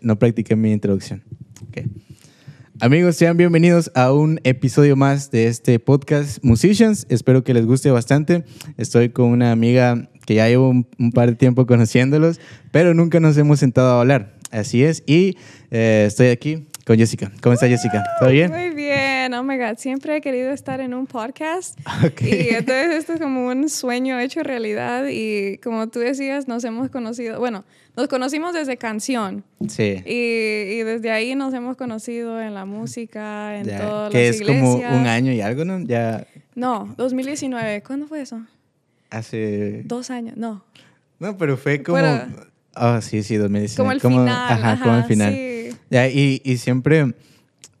No practiqué mi introducción. Ok. Amigos, sean bienvenidos a un episodio más de este podcast Musicians. Espero que les guste bastante. Estoy con una amiga que ya llevo un, un par de tiempo conociéndolos, pero nunca nos hemos sentado a hablar. Así es. Y eh, estoy aquí con Jessica. ¿Cómo está Jessica? ¿Todo bien? Muy bien, oh my god, siempre he querido estar en un podcast Ok. y entonces esto es como un sueño hecho realidad y como tú decías, nos hemos conocido, bueno, nos conocimos desde canción Sí. y, y desde ahí nos hemos conocido en la música, en Ya, todas que las es iglesias. como un año y algo, ¿no? Ya No, 2019, ¿cuándo fue eso? hace... Dos años, no. No, pero fue como... Bueno. Ah, sí, sí, 2019. Como el final, Ajá, como el ajá, final. sí. Y, y siempre,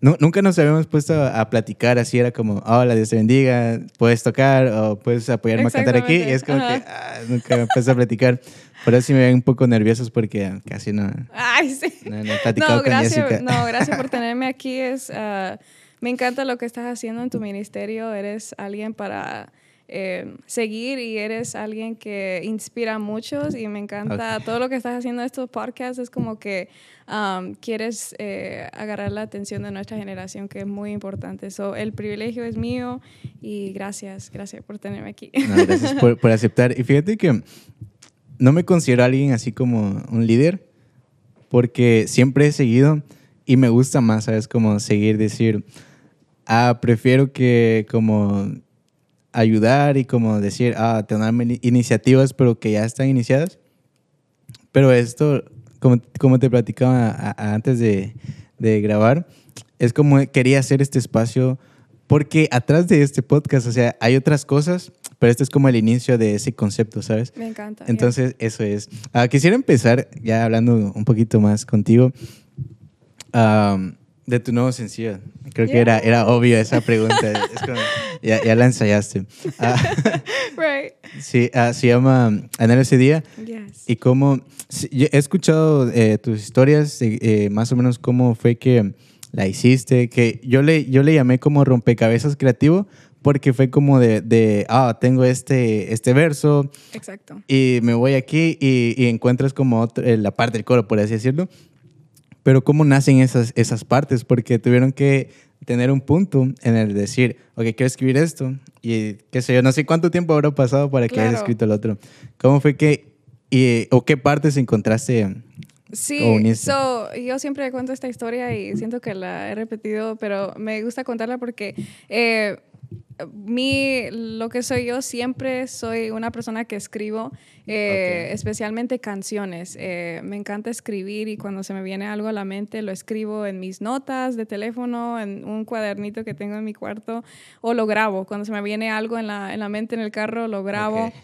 nu- nunca nos habíamos puesto a, a platicar así, era como, hola, Dios te bendiga, puedes tocar o puedes apoyarme a cantar aquí. Y es como Exactamente, que ah, nunca me empecé a platicar. Por eso sí me ven un poco nerviosos porque casi no, Ay, sí. no, no he platicado No, con gracias, Jessica. no, gracias por tenerme aquí. Es, ah, me encanta lo que estás haciendo en tu ministerio. Eres alguien para eh, seguir y eres alguien que inspira a muchos y me encanta todo lo que estás haciendo en estos podcasts. Es como que um, quieres eh, agarrar la atención de nuestra generación, que es muy importante. So, el privilegio es mío y gracias, gracias por tenerme aquí. No, gracias por, por aceptar. Y fíjate que no me considero alguien así como un líder, porque siempre he seguido y me gusta más, ¿sabes? Como seguir, decir, ah, prefiero que como ayudar y como decir, ah, tener iniciativas, pero que ya están iniciadas. Pero esto, como, como te platicaba a- a- antes de, de grabar, es como quería hacer este espacio porque atrás de este podcast, o sea, hay otras cosas, pero este es como el inicio de ese concepto, ¿sabes? me encanta. yeah. Entonces, eso es. Ah, quisiera empezar ya hablando un poquito más contigo am, de tu nuevo sencillo. Creo que era, era obvio esa pregunta. Es como- ya, ya la ensayaste. Ah, right. Sí, ah, se llama ese día. Yes. Y cómo, sí, he escuchado eh, tus historias, eh, más o menos cómo fue que la hiciste, que yo le, yo le llamé como rompecabezas creativo, porque fue como de, de, ah, tengo este, este verso Exacto. y me voy aquí y, y encuentras como otra- eh, la parte del coro, por así decirlo. Pero cómo nacen esas, esas partes, porque tuvieron que tener un punto en el decir, ok, quiero escribir esto y qué sé yo, no sé cuánto tiempo habrá pasado para que hayas Claro. escrito el otro. ¿Cómo fue que, y, o qué partes encontraste? o Sí, so, yo siempre cuento esta historia y siento que la he repetido, pero me gusta contarla porque eh, mi, lo que soy yo siempre soy una persona que escribo, eh, Ok. especialmente canciones. Eh, me encanta escribir y cuando se me viene algo a la mente lo escribo en mis notas de teléfono, en un cuadernito que tengo en mi cuarto o lo grabo. Cuando se me viene algo en la, en la mente en el carro, lo grabo. Ok.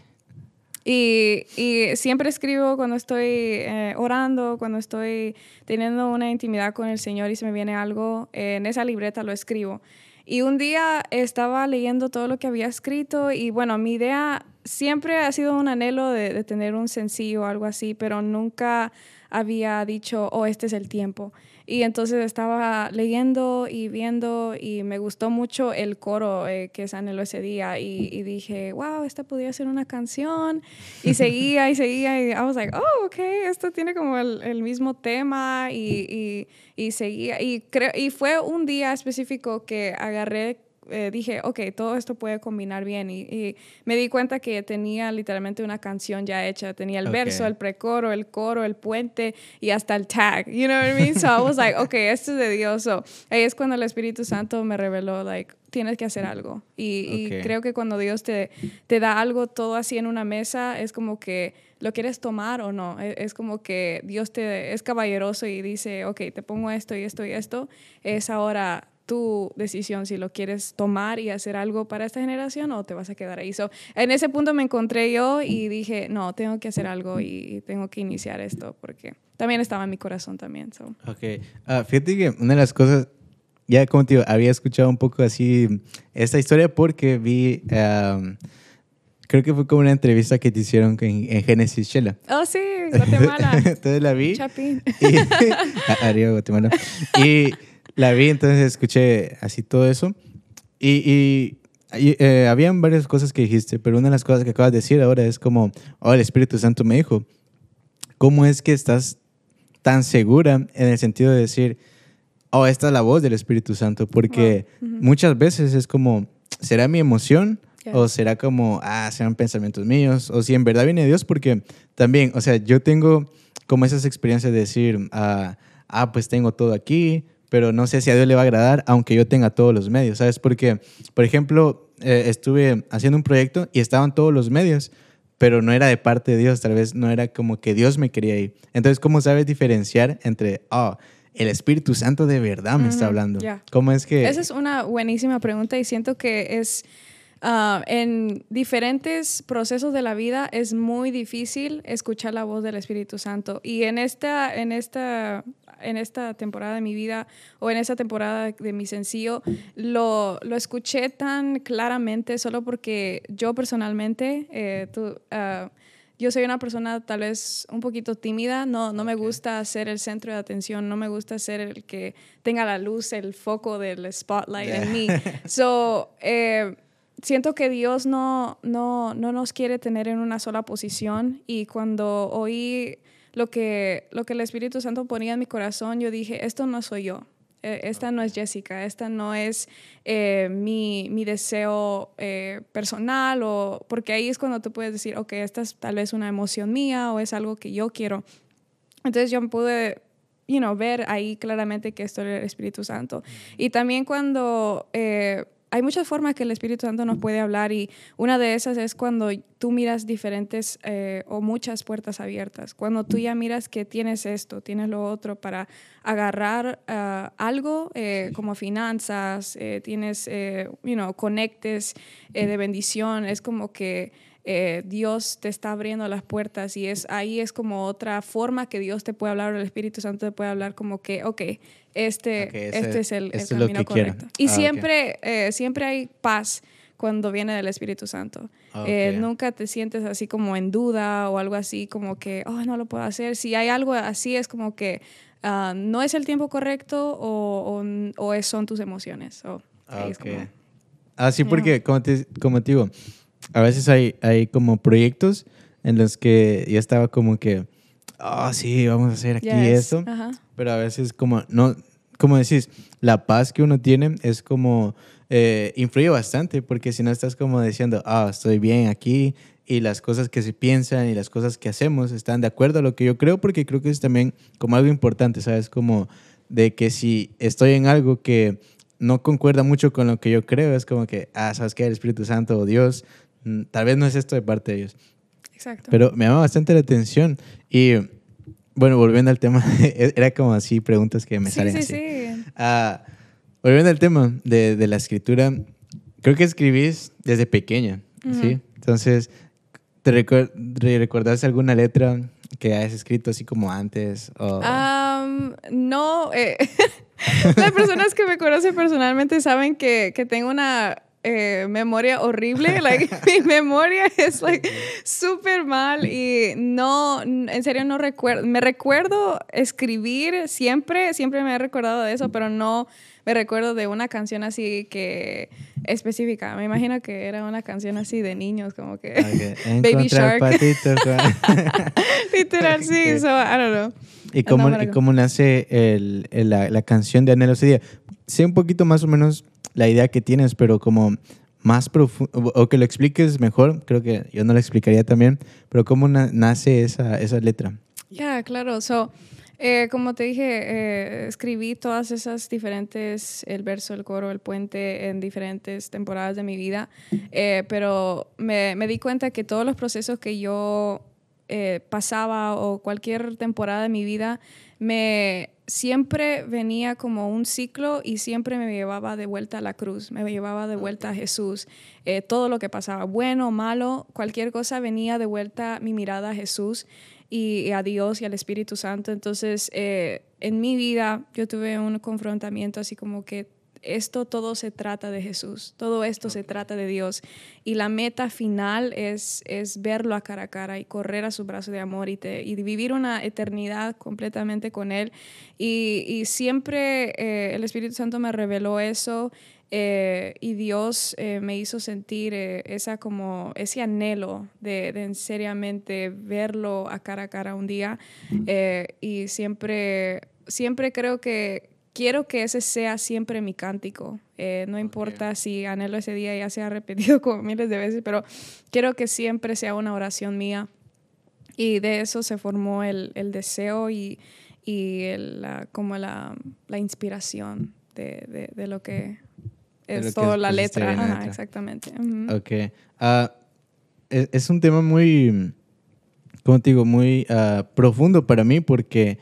Y, y siempre escribo cuando estoy eh, orando, cuando estoy teniendo una intimidad con el Señor y se me viene algo, eh, en esa libreta lo escribo. Y un día estaba leyendo todo lo que había escrito y bueno, mi idea siempre ha sido un anhelo de, tener un sencillo o algo así, pero nunca había dicho, oh, este es el tiempo. Y entonces estaba leyendo y viendo y me gustó mucho el coro eh, que se anheló ese día y, y dije, wow, esta podría ser una canción. Y seguía y seguía y I was like, oh, ok, esto tiene como el, el mismo tema y, y, y seguía. Y, creo, y fue un día específico que agarré eh, dije, ok, todo esto puede combinar bien. Y, y me di cuenta que tenía literalmente una canción ya hecha. Tenía el verso, el precoro, el coro, el puente y hasta el tag. You know what I mean? So I was like, ok, esto es de Dios. So, ahí es cuando el Espíritu Santo me reveló, like, tienes que hacer algo. Y, creo que cuando Dios te, te da algo todo así en una mesa, es como que lo quieres tomar o no. E- Es, como que Dios te es caballeroso y dice, ok, te pongo esto y esto y esto. Es ahora tu decisión si lo quieres tomar y hacer algo para esta generación o te vas a quedar ahí. So, en ese punto me encontré yo y dije, no, tengo que hacer algo y tengo que iniciar esto porque también estaba en mi corazón también. So. Ok. Ah, fíjate que una de las cosas, ya como te digo, había escuchado un poco así esta historia porque vi, am, creo que fue como una entrevista que te hicieron en, en Genesis Shela. Oh, sí, Guatemala. entonces la vi. Chapín. Y, a- arriba Guatemala. Y la vi, entonces escuché así todo eso. Y, y, y, eh, habían varias cosas que dijiste, pero una de las cosas que acabas de decir ahora es como, oh, el Espíritu Santo me dijo, ¿cómo es que estás tan segura en el sentido de decir, oh, esta es la voz del Espíritu Santo, porque muchas veces es como, ¿será mi emoción? O será como, ah, serán pensamientos míos, o si en verdad viene Dios, porque también, o sea, yo tengo como esas experiencias de decir, ah, ah, pues tengo todo aquí, pero no sé si a Dios le va a agradar, aunque yo tenga todos los medios, ¿sabes? Porque, por ejemplo, eh, estuve haciendo un proyecto y estaban todos los medios, pero no era de parte de Dios, tal vez no era como que Dios me quería ir. Entonces, ¿cómo sabes diferenciar entre, oh, el Espíritu Santo de verdad me está hablando? ¿Cómo es que...? Esa es una buenísima pregunta y siento que es Ah, en diferentes procesos de la vida es muy difícil escuchar la voz del Espíritu Santo. Y en esta, en esta, en esta temporada de mi vida o en esta temporada de mi sencillo, lo, lo escuché tan claramente solo porque yo personalmente, eh, ah, yo soy una persona tal vez un poquito tímida, no, no me gusta ser el centro de atención, no me gusta ser el que tenga la luz, el foco del spotlight en mí. So, eh, siento que Dios no, no, no nos quiere tener en una sola posición y cuando oí lo que, lo que el Espíritu Santo ponía en mi corazón, yo dije, esto no soy yo. E, esta no es Jessica, esta no es eh, mi, mi, deseo eh, personal, o, porque ahí es cuando tú puedes decir, ok, esta es tal vez una emoción mía o es algo que yo quiero. Entonces yo pude you know, ver ahí claramente que esto era el Espíritu Santo. Y también cuando eh, hay muchas formas que el Espíritu Santo nos puede hablar y una de esas es cuando tú miras diferentes eh, o muchas puertas abiertas, cuando tú ya miras que tienes esto, tienes lo otro para agarrar ah, algo eh, como finanzas, eh, tienes, you know, conectes de bendición, es como que Dios te está abriendo las puertas y es ahí es como otra forma que Dios te puede hablar o el Espíritu Santo te puede hablar como que, ok, este, este es el, el camino correcto. Y ah, siempre, eh, siempre hay paz cuando viene del Espíritu Santo. Ah, eh, nunca te sientes así como en duda o algo así como que, oh, no lo puedo hacer. Si hay algo así es como que uh, no es el tiempo correcto o, o, o son tus emociones. So, ah, ah, sí, porque como te, como te digo, a veces hay, hay como proyectos en los que ya estaba como que, oh, sí, vamos a hacer aquí esto. Pero a veces como, no, como decís, la paz que uno tiene es como, eh, influye bastante, porque si no estás como diciendo, ah, estoy bien aquí y las cosas que se piensan y las cosas que hacemos están de acuerdo a lo que yo creo, porque creo que es también como algo importante, ¿sabes? Como de que si estoy en algo que no concuerda mucho con lo que yo creo, es como que, ah, ¿sabes qué? El Espíritu Santo o Dios, tal vez no es esto de parte de ellos. Exacto. Pero me llama bastante la atención y bueno, volviendo al tema, era como así preguntas que me salen sí, así. Sí. Uh, volviendo al tema de, de, la escritura, creo que escribís desde pequeña, ¿sí? Entonces, ¿te recuerdas alguna letra que hayas escrito así como antes? O... Um, no, eh, las personas que me conocen personalmente saben que, que tengo una eh, memoria horrible. Like, mi memoria es like súper mal y no, en serio no recuerdo. Me recuerdo escribir siempre, siempre me he recordado de eso, pero no me recuerdo de una canción así que específica. Me imagino que era una canción así de niños, como que Baby Shark. Literal, sí, so, I don't know. ¿Y cómo, cómo nace el, la, la, canción de Anhelo? Sé un poquito más o menos la idea que tienes, pero como más profundo, o que lo expliques mejor, creo que yo no lo explicaría también, pero cómo nace esa, esa letra. Ya, claro. So, eh, como te dije, eh, escribí todas esas diferentes, el verso, el coro, el puente, en diferentes temporadas de mi vida, eh, pero me, di cuenta que todos los procesos que yo pasaba o cualquier temporada de mi vida, me siempre venía como un ciclo y siempre me llevaba de vuelta a la cruz, me llevaba de vuelta a Jesús. Todo lo que pasaba, bueno, malo, cualquier cosa venía de vuelta mi mirada a Jesús y, a Dios y al Espíritu Santo. Entonces, eh, en mi vida yo tuve un confrontamiento así como que esto todo se trata de Jesús, todo esto se trata de Dios. Y la meta final es, es verlo a cara a cara y correr a su brazo de amor y, y vivir una eternidad completamente con Él. Y, y siempre eh, el Espíritu Santo me reveló eso eh, y Dios eh, me hizo sentir eh, esa como ese anhelo de, de, seriamente verlo a cara a cara un día y siempre siempre creo que quiero que ese sea siempre mi cántico no importa si anhelo ese día ya se ha repetido como miles de veces pero quiero que siempre sea una oración mía y de eso se formó el, el deseo y, y la, como la, la inspiración de, de, de, lo que es toda la letra. exactamente. Ok. Ah, e, es, un tema muy, como te digo, muy uh, profundo para mí porque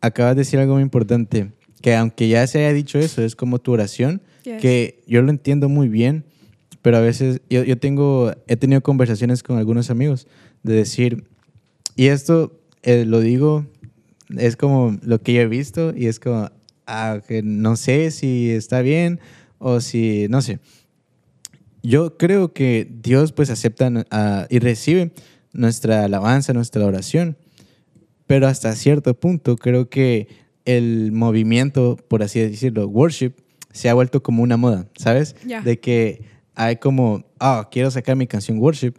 acabas de decir algo muy importante, que aunque ya se haya dicho eso, es como tu oración, que yo lo entiendo muy bien, pero a veces yo, yo tengo, he tenido conversaciones con algunos amigos de decir, y esto eh, lo digo, es como lo que yo he visto y es como, ah, que no sé si está bien o si, no sé. Yo creo que Dios pues acepta uh, y recibe nuestra alabanza, nuestra oración, pero hasta cierto punto creo que el movimiento, por así decirlo, worship, se ha vuelto como una moda, ¿sabes? De que hay como, ah, quiero sacar mi canción worship.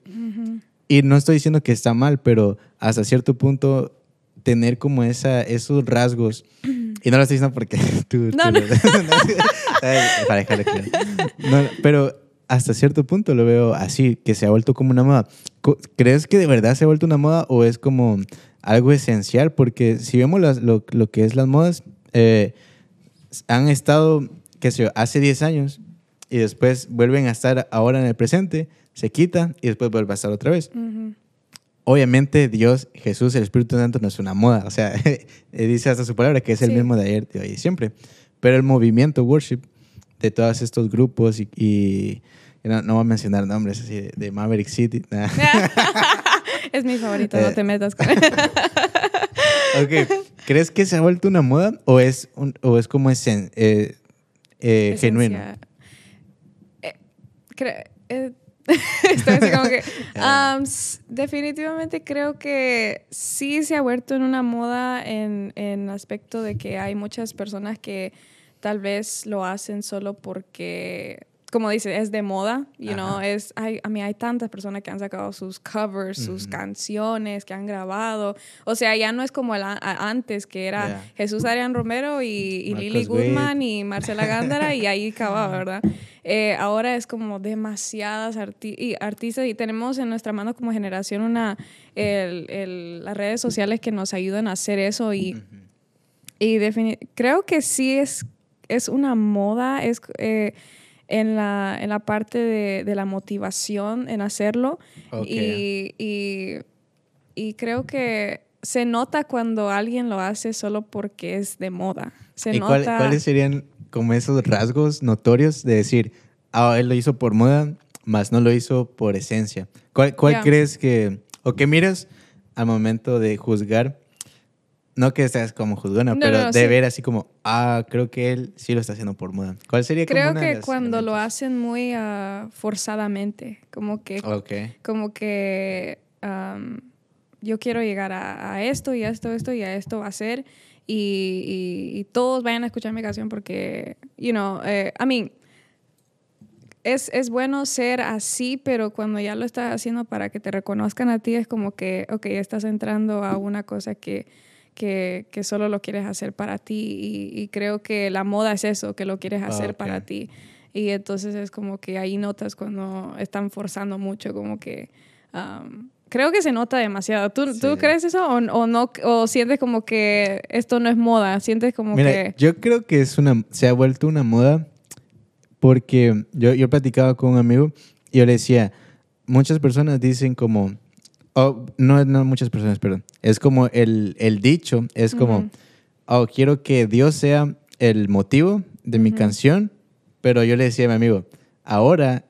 Y no estoy diciendo que está mal, pero hasta cierto punto tener como esa, esos rasgos. Y no lo estoy diciendo porque tú... No, no. para claro. No, pero hasta cierto punto lo veo así, que se ha vuelto como una moda. ¿Crees que de verdad se ha vuelto una moda o es como algo esencial? Porque si vemos lo, lo, que es las modas, eh, han estado, qué sé yo, hace 10 años y después vuelven a estar ahora en el presente, se quita y después vuelve a estar otra vez. Obviamente Dios, Jesús, el Espíritu Santo no es una moda, o sea, dice hasta su palabra que es el mismo de ayer, de hoy y siempre. Pero el movimiento worship de todos estos grupos y, no, voy a mencionar nombres así de, Maverick City. es mi favorito, no te metas con ok, ¿crees que se ha vuelto una moda o es, o es como eh, eh, genuino? Eh, eh Estoy así como que. definitivamente creo que sí se ha vuelto en una moda en, en aspecto de que hay muchas personas que tal vez lo hacen solo porque como dice, es de moda, you know, es, hay, a mí hay tantas personas que han sacado sus covers, sus canciones, que han grabado, o sea, ya no es como el, antes, que era Jesús Arián Romero y, Lily Goodman y Marcela Gándara y ahí acababa, ¿verdad? Eh, ahora es como demasiadas artistas y tenemos en nuestra mano como generación una, el, las redes sociales que nos ayudan a hacer eso y, y creo que sí es, es una moda, es... Eh, en la, en la parte de, de la motivación en hacerlo. Y, y, y, creo que se nota cuando alguien lo hace solo porque es de moda. Se ¿Y nota... cuáles serían como esos rasgos notorios de decir, ah, él lo hizo por moda, más no lo hizo por esencia? ¿Cuál, cuál crees que, o qué miras al momento de juzgar no que estés como juzgona, pero de ver así como, ah, creo que él sí lo está haciendo por moda. ¿Cuál sería Creo que cuando lo hacen muy uh, forzadamente, como que, como que yo quiero llegar a, esto y a esto, esto y a esto va a ser y, y, todos vayan a escuchar mi canción porque, you know, eh, I mean, es, es, bueno ser así, pero cuando ya lo estás haciendo para que te reconozcan a ti, es como que, ok, estás entrando a una cosa que que, que solo lo quieres hacer para ti y, creo que la moda es eso, que lo quieres hacer para ti. Y entonces es como que ahí notas cuando están forzando mucho, como que... creo que se nota demasiado. ¿Tú, ¿tú crees eso o, o, no? ¿O sientes como que esto no es moda? ¿Sientes como que...? Yo creo que es una, se ha vuelto una moda porque yo, yo platicaba con un amigo y yo le decía, muchas personas dicen como, Oh, no, no muchas personas, perdón. Es como el, el dicho, es como, oh, quiero que Dios sea el motivo de mi canción, pero yo le decía a mi amigo, ahora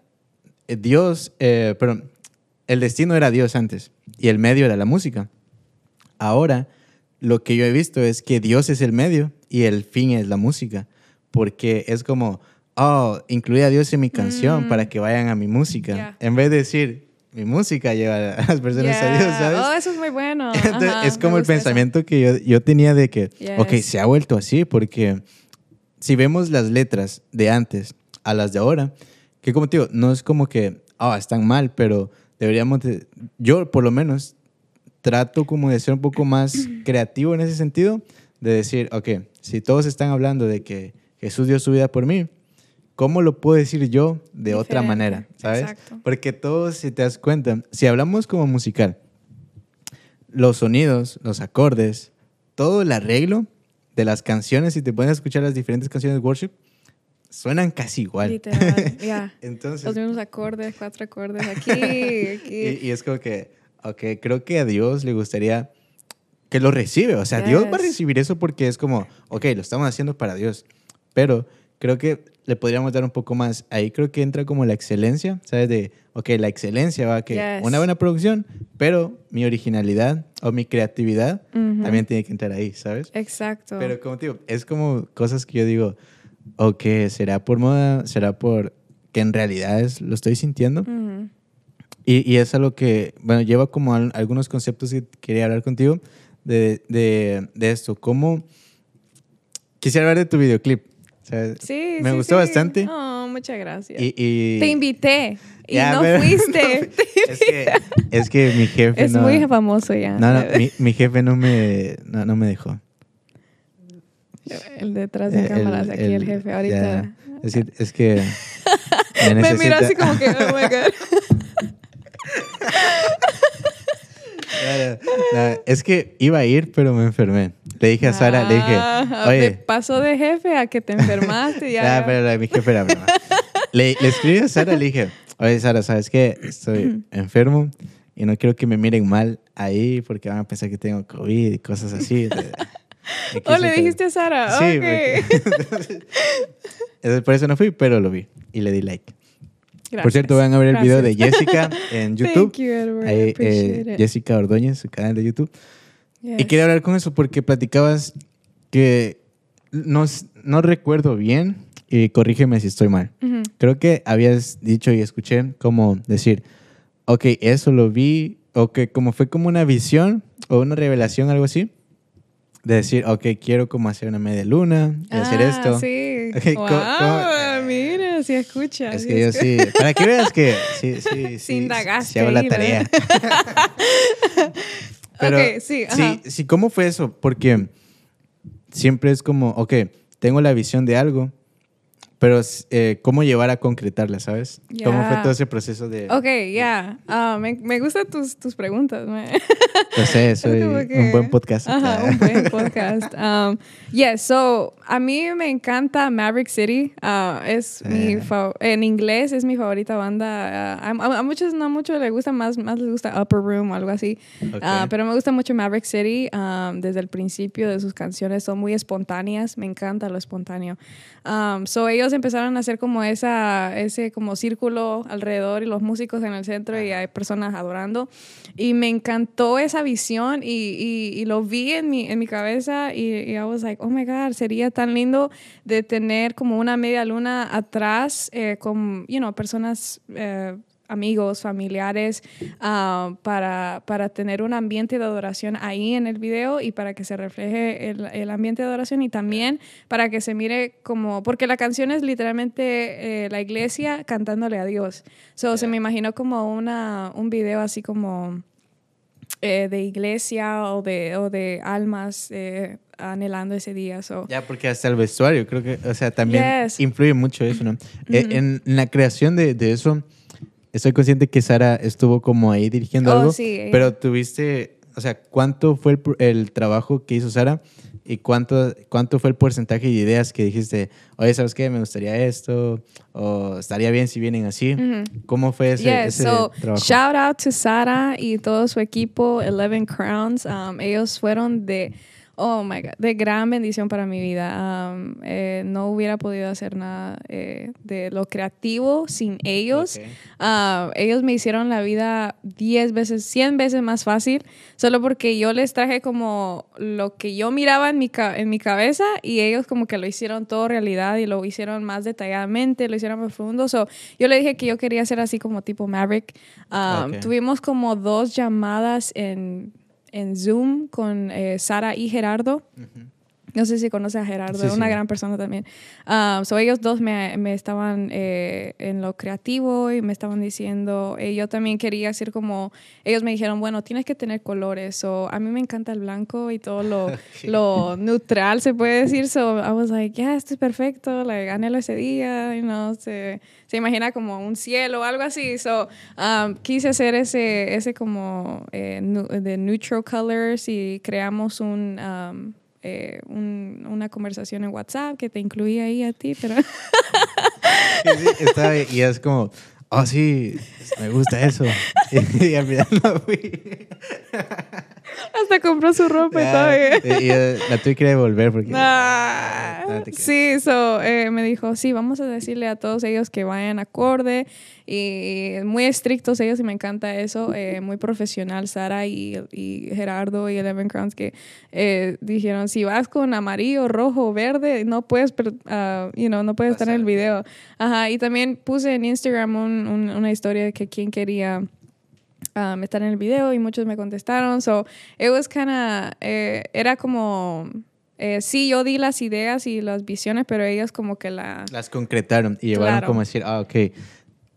eh, Dios, eh, perdón, el destino era Dios antes y el medio era la música. Ahora lo que yo he visto es que Dios es el medio y el fin es la música, porque es como, oh, incluye a Dios en mi canción mm. para que vayan a mi música, en vez de decir, mi música lleva a las personas a Dios, ¿sabes? Oh, eso es muy bueno. es como el pensamiento que yo, yo, tenía de que, ok, se ha vuelto así, porque si vemos las letras de antes a las de ahora, que como te digo, no es como que, ah, están mal, pero deberíamos, de- yo por lo menos trato como de ser un poco más creativo en ese sentido, de decir, ok, si todos están hablando de que Jesús dio su vida por mí, ¿cómo lo puedo decir yo de otra Diferente, manera? ¿Sabes? exacto. Porque todos, si te das cuenta, si hablamos como musical, los sonidos, los acordes, todo el arreglo de las canciones, si te pones a escuchar las diferentes canciones de worship, suenan casi igual. Literal, ya. Entonces, Los mismos acordes, cuatro acordes aquí, aquí. y, y es como que, ok, creo que a Dios le gustaría que lo recibe. O sea, Dios va a Yes. recibir eso porque es como, ok, lo estamos haciendo para Dios. Pero creo que le podríamos dar un poco más. Ahí creo que entra como la excelencia, ¿sabes? De, ok, la excelencia va a que Yes. una buena producción, pero mi originalidad o mi creatividad Ujú. también tiene que entrar ahí, ¿sabes? Exacto. Pero como te digo, es como cosas que yo digo, ok, será por moda, será por que en realidad es, lo estoy sintiendo. Ujú. Y, y es algo que, bueno, lleva como al- algunos conceptos que quería hablar contigo de, de, de esto. ¿Cómo? Quisiera hablar de tu videoclip. O sea, Sí, me sí, gustó sí. bastante. Oh, muchas gracias. Y, y- Te invité y Ya, no pero- fuiste. es, que, es que mi jefe es no... muy famoso ya. no, no, mi, mi jefe no me, no, no me dejó. El detrás de Eh, cámaras, aquí el, jefe. Ahorita. Es, que- es que... Me necesita- mira así como que, oh my God. Claro, no, es que iba a ir, pero me enfermé. Le dije a Sara, le dije, Ah, oye, de paso de jefe a que te enfermaste ya. Ah, pero mi jefe era broma. le, le escribí a Sara, le dije, oye Sara, ¿sabes qué? Estoy enfermo y no quiero que me miren mal ahí porque van a pensar que tengo COVID y cosas así. Me Oh, le dijiste a Sara. Sí, ok. porque- por eso no fui, pero lo vi y le di like. Por Gracias. cierto, van a ver el video de Gracias. Jessica en YouTube. Thank you, Edward. Ahí, eh. Jessica Ordóñez, su canal de YouTube. Y quería hablar con eso porque platicabas que no, no recuerdo bien y corrígeme si estoy mal. Ujú. Creo que habías dicho y escuché como decir, ok, eso lo vi, o que como fue como una visión o una revelación, algo así, de decir, ok, quiero como hacer una media luna y hacer Ah, esto. Sí. Ok, wow, ¿cómo- cómo- mira, si escucha. Es que yo sí, para que veas que sí, sí, sí, Sí sí hago la tarea. Pero sí, ajá. sí, sí, ¿cómo fue eso? Porque siempre es como, ok, tengo la visión de algo, pero eh, ¿cómo llevar a concretarla, sabes? ¿Cómo fue todo ese proceso de Ok, ya. Ah, me, me gustan tus, tus preguntas. No sé, soy que- un buen podcast. Ajá, un buen podcast. Um, yes, so a mí me encanta Maverick City. Ah, es mi Eh. fa- en inglés es mi favorita banda. Ah, a, a muchos no mucho les gusta más, más les gusta Upper Room o algo así. Ok. Ah, pero me gusta mucho Maverick City. um, desde el principio de sus canciones son muy espontáneas. Me encanta lo espontáneo. Um, so ellos empezaron a hacer como esa, ese como círculo alrededor y los músicos en el centro y hay personas adorando. Y me encantó esa visión y, y, y lo vi en mi, en mi cabeza y, y I was like, oh my God, sería tan lindo de tener como una media luna atrás eh, con, you know, personas... eh, amigos, familiares, ah, para, para tener un ambiente de adoración ahí en el video y para que se refleje el, el ambiente de adoración y también para que se mire como, porque la canción es literalmente eh, la iglesia cantándole a Dios. So, Se me imaginó como una, un video así como eh, de iglesia o de, o de almas eh, anhelando ese día. So, Ya, porque hasta el vestuario, creo que, o sea, también Yes. influye mucho eso, ¿no? Eh, en, en la creación de, de eso, estoy consciente que Sara estuvo como ahí dirigiendo Oh, algo, sí, pero tuviste, o sea, ¿cuánto fue el, el trabajo que hizo Sara y cuánto, cuánto fue el porcentaje de ideas que dijiste, oye, ¿sabes qué? Me gustaría esto, o estaría bien si vienen así. Ujú. ¿Cómo fue ese, Yes, ese so trabajo? shout out to Sara y todo su equipo, Eleven Crowns. Um, ellos fueron de, oh my God, de gran bendición para mi vida. Um, eh, no hubiera podido hacer nada eh, de lo creativo sin ellos. Ok. Ah, ellos me hicieron la vida 10 veces, 100 veces más fácil, solo porque yo les traje como lo que yo miraba en mi, en mi cabeza y ellos como que lo hicieron todo realidad y lo hicieron más detalladamente, lo hicieron más profundo. So, yo le dije que yo quería ser así como tipo Maverick. Ah. Tuvimos como dos llamadas en, en Zoom con eh, Sara y Gerardo. No sé si conoce a Gerardo, Sí, una sí. gran persona también. Um, so ellos dos me, me estaban eh, en lo creativo y me estaban diciendo, y yo también quería hacer como, ellos me dijeron, bueno, tienes que tener colores. So a mí me encanta el blanco y todo lo, lo neutral, se puede decir. So I was like, yeah, esto es perfecto, like, anhelo ese día, you know, se, se imagina como un cielo o algo así. So um, quise hacer ese, ese como eh, de neutral colors y creamos un... um, eh, un- una conversación en WhatsApp que te incluía ahí a ti, pero Sí, ahí y es como, oh sí, me gusta eso. Y, al final no fui. hasta compró su ropa y todo. Ya, y, y, eh, la tuve que devolver porque... Ah, No creas. sí, so, eh, me dijo, sí, vamos a decirle a todos ellos que vayan acorde y muy estrictos ellos y me encanta eso, eh, muy profesional Sara y, y Gerardo y Eleven Crowns que eh, dijeron, si vas con amarillo, rojo, verde, no puedes, ah, you know, no puedes estar en el video. Ajá, y también puse en Instagram un- un- una historia de que quién quería um, estar en el video y muchos me contestaron. So, it was kinda, eh, era como, eh, sí, yo di las ideas y las visiones, pero ellos como que la... Las concretaron y llevaron Claro. como a decir, ah, ok,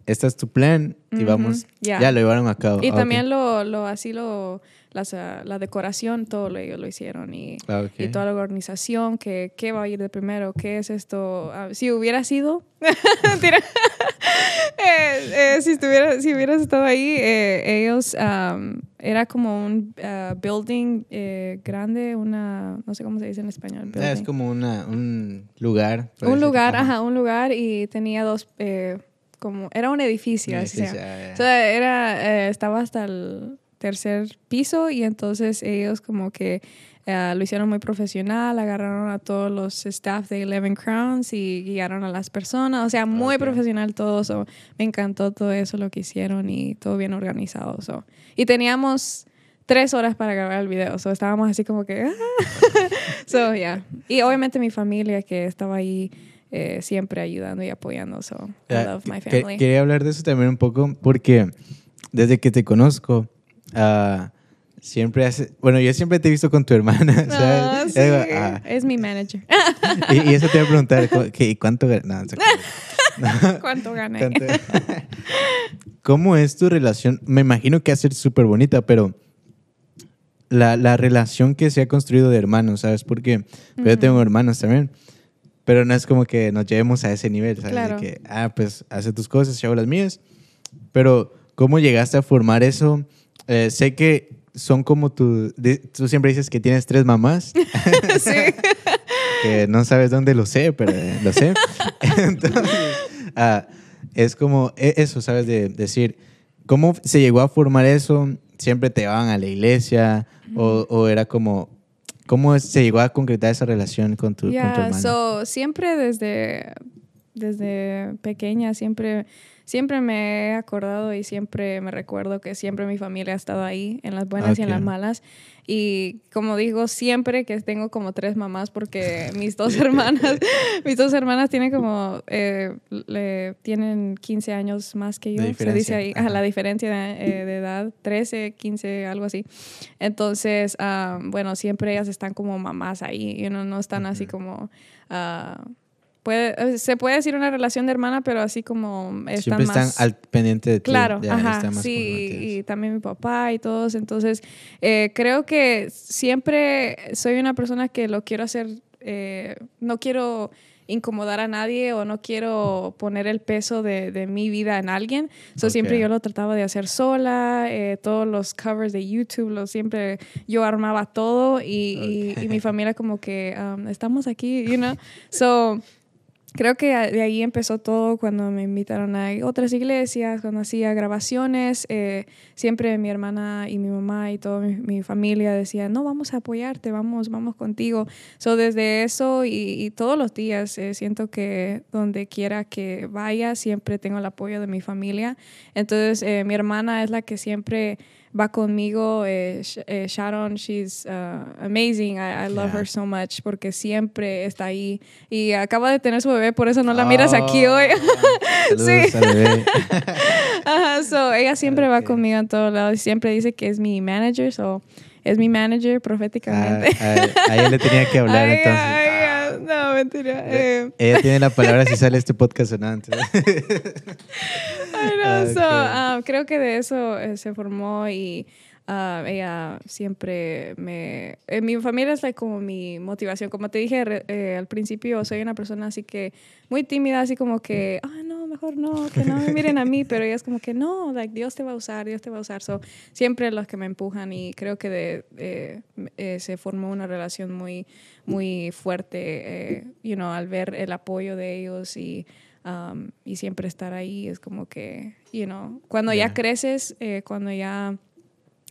este es tu plan y Ujú, vamos, ya. ya lo llevaron a cabo. Y Ah, también lo, lo, así lo, las, ah, la decoración, todo lo, ellos lo hicieron y, Ah, ok. y toda la organización, que qué va a ir de primero, qué es esto. Ah, si hubiera sido, Mentira. Eh, eh, si, estuviera, si hubieras estado ahí, eh, ellos, am, era como un building eh, grande, una, no sé cómo se dice en español. Ah, es building. como una, un lugar. un lugar, Ajá. ajá, un lugar y tenía dos, eh, como, era un edificio. Así sea. edificio, ah, ya. O sea, era, eh, estaba hasta el tercer piso y entonces ellos como que eh, lo hicieron muy profesional, agarraron a todos los staff de Eleven Crowns y guiaron a las personas, o sea, muy Ok. profesional todo, so, me encantó todo eso lo que hicieron y todo bien organizado. so. Y teníamos tres horas para grabar el video, so, estábamos así como que... so, yeah. Y obviamente mi familia que estaba ahí eh, siempre ayudando y apoyando, so I Ah, love my que- family. Quería hablar de eso también un poco porque desde que te conozco, ah, siempre hace, bueno, yo siempre te he visto con tu hermana, ¿sabes? sí, digo, ah, es mi manager. y, y eso te iba a preguntar, ¿cu- qué- ¿cuánto? gan- No, no. ¿Cuánto gané? ¿Cuánto- ¿Cómo es tu relación? Me imagino que va a ser súper bonita, pero la, la relación que se ha construido de hermanos, ¿sabes? Porque yo tengo hermanos también, pero no es como que nos llevemos a ese nivel, ¿sabes? Claro. De que, ah, pues hace tus cosas, yo hago las mías. Pero, ¿cómo llegaste a formar eso? Eh, sé que son como tu... de- tú siempre dices que tienes tres mamás. sí. que no sabes dónde lo sé, pero eh, lo sé. Entonces, ah, es como e- eso, ¿sabes? De decir, ¿cómo se llegó a formar eso? ¿Siempre te llevaban a la iglesia? o, o era como, ¿cómo se llegó a concretar esa relación con tu, con tu Yeah, hermana? so, siempre desde, desde pequeña, siempre, siempre me he acordado y siempre me recuerdo que siempre mi familia ha estado ahí, en las buenas y en las malas. Y como digo, siempre que tengo como tres mamás, porque mis dos hermanas, mis dos hermanas tienen como, eh, le- tienen 15 años más que yo. Se dice ahí, ajá. la diferencia de, eh, de edad, 13, 15, algo así. Entonces, ah, bueno, siempre ellas están como mamás ahí, you know, no están así como... ah, puede, eh, se puede decir una relación de hermana, pero así como están Siempre están más... al pendiente de ti. Claro, ya ajá, sí, y también mi papá y todos. Entonces, eh, creo que siempre soy una persona que lo quiero hacer, eh, no quiero incomodar a nadie o no quiero poner el peso de, de mi vida en alguien. So, Siempre Ok. yo lo trataba de hacer sola, eh, todos los covers de YouTube, lo siempre yo armaba todo y, y- y mi familia como que um, estamos aquí, you know. So, Creo que de ahí empezó todo cuando me invitaron a otras iglesias, cuando hacía grabaciones. eh, siempre mi hermana y mi mamá y toda mi, mi familia decían, no, vamos a apoyarte, vamos, vamos contigo. So, desde eso y, y todos los días eh, siento que donde quiera que vaya, siempre tengo el apoyo de mi familia. Entonces, eh, mi hermana es la que siempre va conmigo. eh, eh, Sharon, she's uh, amazing. I, I love Yeah. her so much porque siempre está ahí. Y acaba de tener su bebé, por eso no la miras aquí Oh, hoy. Saludos Sí. Ajá, so, ella siempre va conmigo en todos lados y siempre dice que es mi manager. So, es mi manager proféticamente. Ah, a, a ella le tenía que hablar entonces. No, mentira. Eh, Ella tiene la palabra si sale este podcast o no. I know, Ah, so, ok. um, creo que de eso eh, se formó y uh, ella siempre me... eh, mi familia es like, como mi motivación. Como te dije eh, al principio, soy una persona así que muy tímida, así como que, ah, mejor no, que no me miren a mí, pero ella es como que no, like, Dios te va a usar, Dios te va a usar. So, siempre los que me empujan y creo que de, eh, eh, se formó una relación muy, muy fuerte, eh, you know, al ver el apoyo de ellos y um, y siempre estar ahí es como que, you know, cuando Ya. ya creces, eh, cuando ya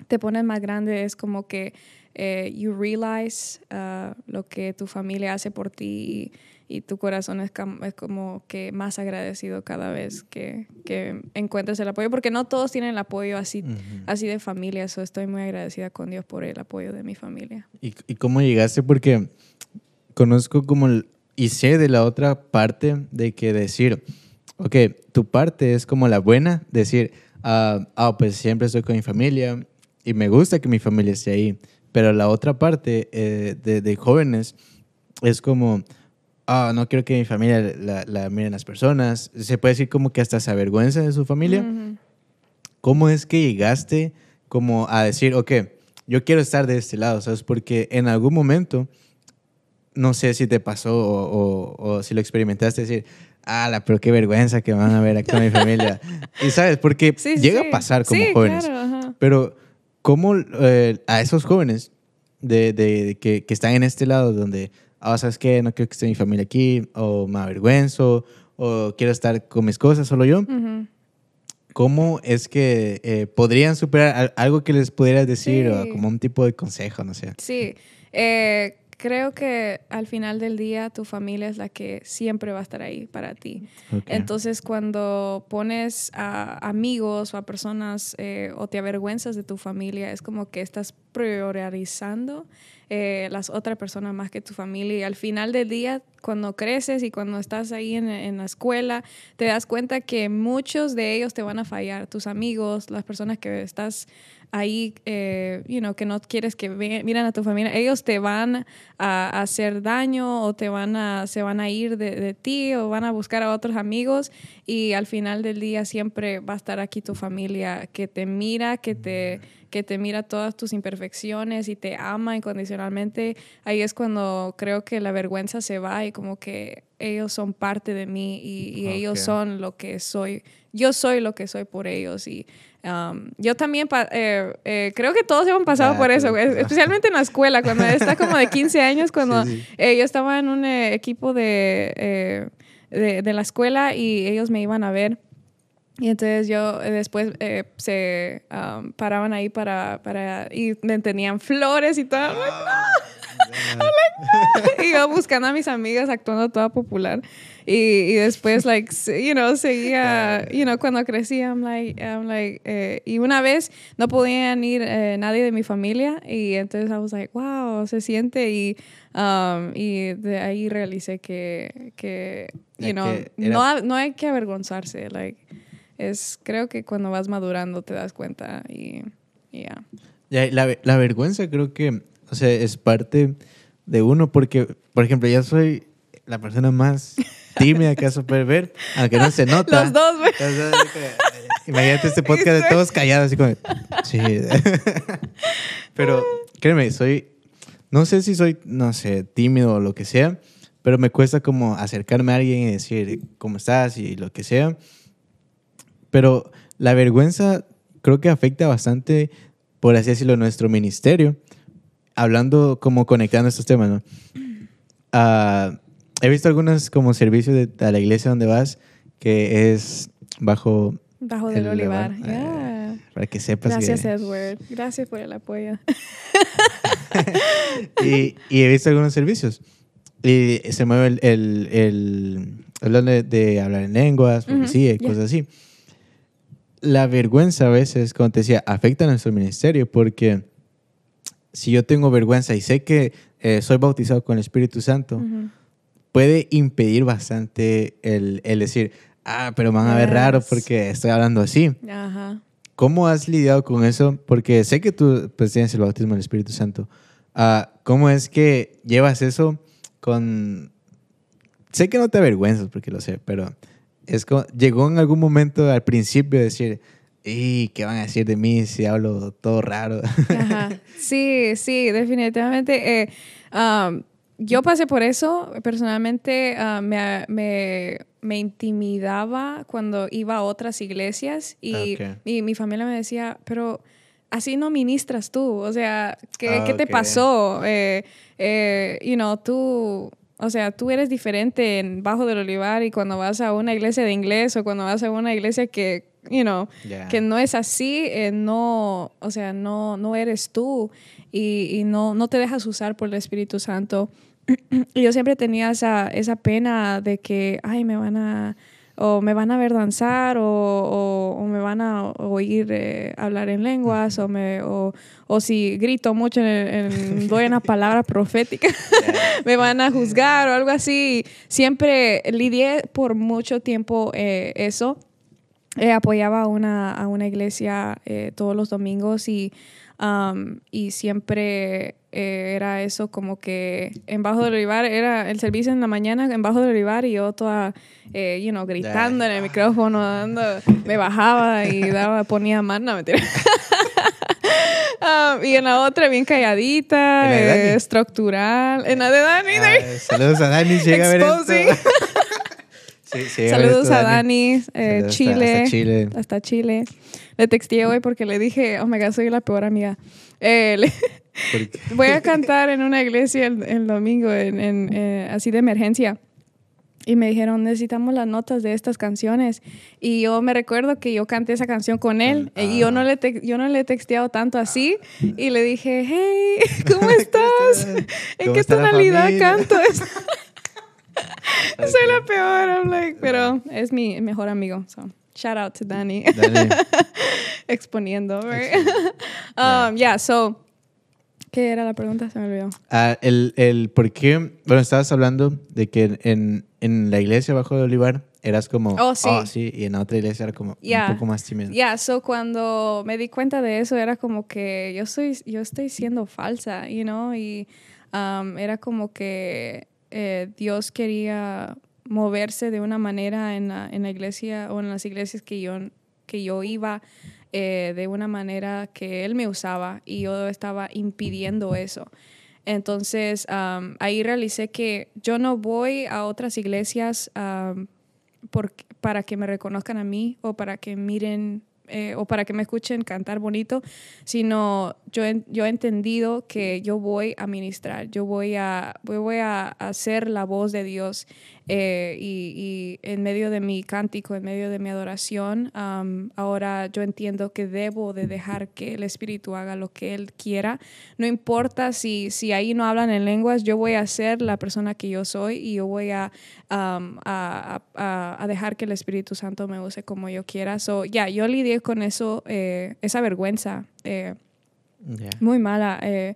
te pones más grande, es como que eh, you realize uh, lo que tu familia hace por ti y, tu corazón es, es como que más agradecido cada vez que, que encuentras el apoyo, porque no todos tienen el apoyo así, Ujú. así de familia, so estoy muy agradecida con Dios por el apoyo de mi familia. ¿Y, y cómo llegaste? Porque conozco como el- y sé de la otra parte de que decir, ok, tu parte es como la buena, decir, ah, ah, pues siempre estoy con mi familia y me gusta que mi familia esté ahí, pero la otra parte eh, de, de jóvenes es como, ah, no quiero que mi familia la, la miren las personas, se puede decir como que hasta se avergüenza de su familia. ¿Cómo es que llegaste como a decir, ok, yo quiero estar de este lado, ¿sabes? Porque en algún momento, no sé si te pasó o, o- o si lo experimentaste, decir, ala, pero qué vergüenza que van a ver acá mi familia. Y sabes, porque Sí, llega sí. a pasar como Sí, jóvenes. claro. Pero, ¿cómo eh, a esos jóvenes de, de- de que, que están en este lado donde, ah, ¿sabes qué? No quiero que esté mi familia aquí, o me avergüenzo, o quiero estar con mis cosas solo yo? Ujú. ¿Cómo es que eh, podrían superar al- algo que les pudieras decir o Sí. como un tipo de consejo, no sé? Sí, eh, creo que al final del día tu familia es la que siempre va a estar ahí para ti. Ok. Entonces, cuando pones a amigos o a personas eh, o te avergüenzas de tu familia, es como que estás priorizando eh, las otras personas más que tu familia. Y al final del día, cuando creces y cuando estás ahí en, la escuela, te das cuenta que muchos de ellos te van a fallar. Tus amigos, las personas que estás ahí, eh, you know, que no quieres que ve- miren a tu familia, ellos te van a, a hacer daño o te van a, se van a ir de, de ti o van a buscar a otros amigos y al final del día siempre va a estar aquí tu familia que te mira, que te, que te mira todas tus imperfecciones y te ama incondicionalmente. Ahí es cuando creo que la vergüenza se va y como que ellos son parte de mí y, y ellos Ok. son lo que soy. Yo soy lo que soy por ellos y um, yo también eh, eh, creo que todos hemos pasado Ah, por eso, claro. especialmente en la escuela, cuando estás como de 15 años, cuando Sí, sí. eh, yo estaba en un eh, equipo de, eh, de, de la escuela y ellos me iban a ver. Y entonces yo eh, después eh, se um, paraban ahí para, para y me tenían flores y todo. I'm like, y yo buscando a mis amigas actuando toda popular. Y, y después like you know seguía you know cuando crecí I'm like I'm like eh, y una vez no podían ir eh, nadie de mi familia y entonces I was like wow se siente y um, y de ahí realicé que que you know que no no hay que avergonzarse like es creo que cuando vas madurando te das cuenta y ya Ya, La, la vergüenza creo que, o sea, es parte de uno porque, por ejemplo, yo soy la persona más tímida que a poder ver, aunque no se nota. los dos güey que, Imagínate este podcast de todos callados, así como, sí. Pero créeme, soy, no sé si soy, no sé, tímido o lo que sea, pero me cuesta como acercarme a alguien y decir cómo estás y lo que sea. Pero la vergüenza creo que afecta bastante, por así decirlo, nuestro ministerio. Hablando como conectando estos temas, ¿no? Ah, he visto algunos como servicios de a la iglesia donde vas que es bajo bajo del el olivar olivar, ya para que sepas Gracias, que, Edward. Gracias por el apoyo. y, y he visto algunos servicios y se mueve el, el, el, hablan de, de hablar en lenguas, poesía y ya. cosas así. La vergüenza a veces, como te decía, afecta a nuestro ministerio porque si yo tengo vergüenza y sé que eh, soy bautizado con el Espíritu Santo, puede impedir bastante el, el decir, ah, pero me van a ver raro porque estoy hablando así. Ajá. ¿cómo has lidiado con eso? Porque sé que tú pues, tienes el bautismo del Espíritu Santo. Ah, ¿Cómo es que llevas eso con... Sé que no te avergüenzas, porque lo sé, pero es como, llegó en algún momento al principio de decir, ¿y qué van a decir de mí si hablo todo raro? Ajá. Sí, sí, definitivamente. Eh, um, yo pasé por eso. Personalmente uh, me, me, me, intimidaba cuando iba a otras iglesias y, Ok. y mi familia me decía, pero así no ministras tú. O sea, ¿qué, Ah, ¿qué te pasó? Eh, eh, you know, tú... O sea, tú eres diferente en Bajo del Olivar y cuando vas a una iglesia de inglés o cuando vas a una iglesia que, you know, que no es así, eh, no, o sea, no, no eres tú y, y no, no te dejas usar por el Espíritu Santo. y yo siempre tenía esa, esa pena de que, ay, me van a, o me van a ver danzar, o, o- o me van a oír eh, hablar en lenguas, o, me, o, o si grito mucho, en, en- doy una palabra profética, me van a juzgar o algo así. Siempre lidié por mucho tiempo eh, eso. Eh, apoyaba a una, a una iglesia todos los domingos y, um, y siempre eh, era eso como que en Bajo del Olivar era el servicio en la mañana en Bajo del Olivar y yo toda, eh, you know, gritando en el micrófono, dando, me bajaba y daba, ponía más, no, mentira. Um, y en la otra bien calladita, eh, estructural. En la de Dani, Dani. Ah, saludos a Dani, llega a ver esto. Sí, ver Saludos a Dani, eh, Saludos Chile, hasta Chile. hasta Chile. Le texteé hoy porque le dije, oh my God, soy la peor amiga. Eh, le- voy a cantar en una iglesia el, el domingo, en, en, eh, así de emergencia. Y me dijeron, necesitamos las notas de estas canciones. Y yo me recuerdo que yo canté esa canción con él. Ah. Y yo no, le te- yo no le he texteado tanto así. Y le dije, hey, ¿cómo estás? ¿En ¿Cómo qué tonalidad canto? Soy la peor, I'm like, pero es mi mejor amigo. So, shout out to Danny. Exponiendo, right? Yeah. um, yeah, so, ¿qué era la pregunta? Se me olvidó. Ah, el, el por qué, bueno, estabas hablando de que en, en la iglesia bajo de Olivar eras como, Oh, sí. y en la otra iglesia era como Yeah. un poco más tímido. Yeah, so cuando me di cuenta de eso era como que yo soy, yo estoy siendo falsa, you know, y um, era como que eh, Dios quería moverse de una manera en la, en la iglesia o en las iglesias que yo, que yo iba eh, de una manera que Él me usaba y yo estaba impidiendo eso. Entonces ahí realicé que yo no voy a otras iglesias um, por- para que me reconozcan a mí o para que miren eh, o para que me escuchen cantar bonito, sino yo, yo he entendido que yo voy a ministrar, yo voy a, voy a, a ser la voz de Dios eh, y, y en medio de mi cántico, en medio de mi adoración, am, ahora yo entiendo que debo de dejar que el Espíritu haga lo que Él quiera. No importa si, si ahí no hablan en lenguas, yo voy a ser la persona que yo soy y yo voy a, am, a, a- a dejar que el Espíritu Santo me use como yo quiera. So, ya, yo lidié con eso, eh, esa vergüenza. eh, Ya. muy mala eh,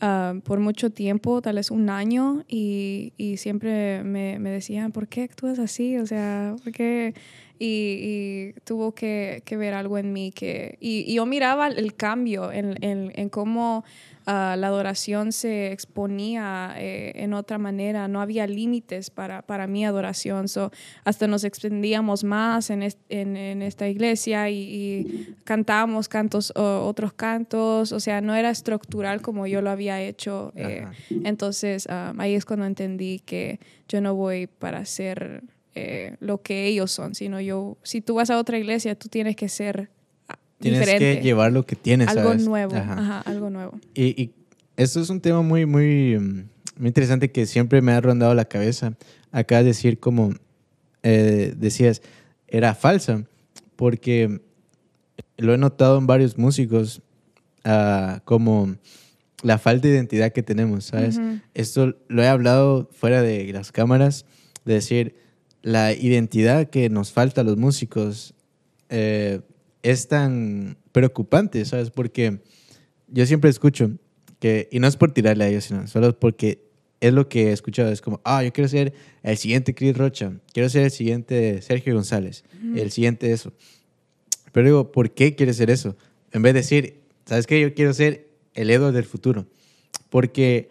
ah, por mucho tiempo, tal vez un año, y, y siempre me, me decían, ¿por qué actúas así? O sea, ¿por qué? Y, y tuvo que, que ver algo en mí que... Y, y yo miraba el cambio en, en, en cómo ah, la adoración se exponía eh, en otra manera, no había límites para, para mi adoración, so, hasta nos extendíamos más en, est- en, en esta iglesia y, y cantábamos cantos, o- otros cantos, o sea, no era estructural como yo lo había hecho. eh, entonces, ah, ahí es cuando entendí que yo no voy para ser eh, lo que ellos son, sino yo, si tú vas a otra iglesia, tú tienes que ser ah, Tienes diferente. que llevar lo que tienes, algo ¿sabes? nuevo, Ajá. ajá, algo nuevo. Y, y esto es un tema muy, muy, mm, muy interesante que siempre me ha rondado la cabeza. Acá decir como eh, decías, era falsa, porque lo he notado en varios músicos ah, como la falta de identidad que tenemos, ¿sabes? Ujú. Esto lo he hablado fuera de las cámaras, de decir, la identidad que nos falta a los músicos eh, es tan preocupante, ¿sabes? Porque yo siempre escucho que, y no es por tirarle a ellos, sino solo porque es lo que he escuchado, es como, ah, yo quiero ser el siguiente Chris Rocha, quiero ser el siguiente Sergio González, el siguiente eso. Pero digo, ¿por qué quieres ser eso? En vez de decir, ¿sabes qué? Yo quiero ser el Edward del futuro. Porque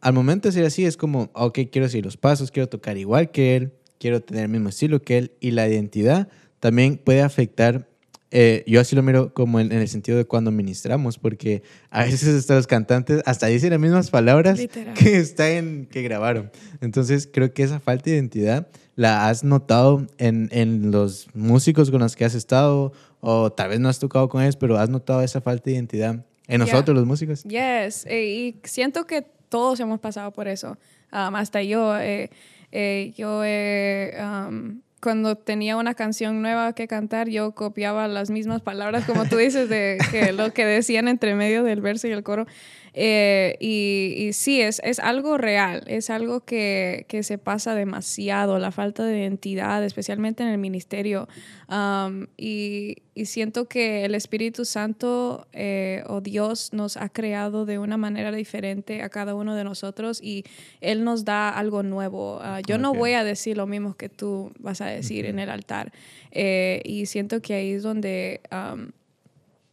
al momento de ser así es como, ok, quiero seguir los pasos, quiero tocar igual que él, quiero tener el mismo estilo que él. Y la identidad también puede afectar eh, yo así lo miro como en, el sentido de cuando ministramos, porque a veces los cantantes hasta dicen las mismas palabras que están que grabaron. Entonces creo que esa falta de identidad la has notado en, en, los músicos con los que has estado, o tal vez no has tocado con ellos, pero has notado esa falta de identidad en nosotros los músicos. Yes, eh, y siento que todos hemos pasado por eso. Um, hasta yo, eh, yo he um, cuando tenía una canción nueva que cantar, yo copiaba las mismas palabras, como tú dices, de que lo que decían entre medio del verso y el coro. Eh, y, sí, es, es algo real, es algo que, que, se pasa demasiado, la falta de identidad, especialmente en el ministerio. y, y, siento que el Espíritu Santo eh, o Dios nos ha creado de una manera diferente a cada uno de nosotros y Él nos da algo nuevo. Ah, yo no voy a decir lo mismo que tú vas a decir en el altar. Eh, y siento que ahí es donde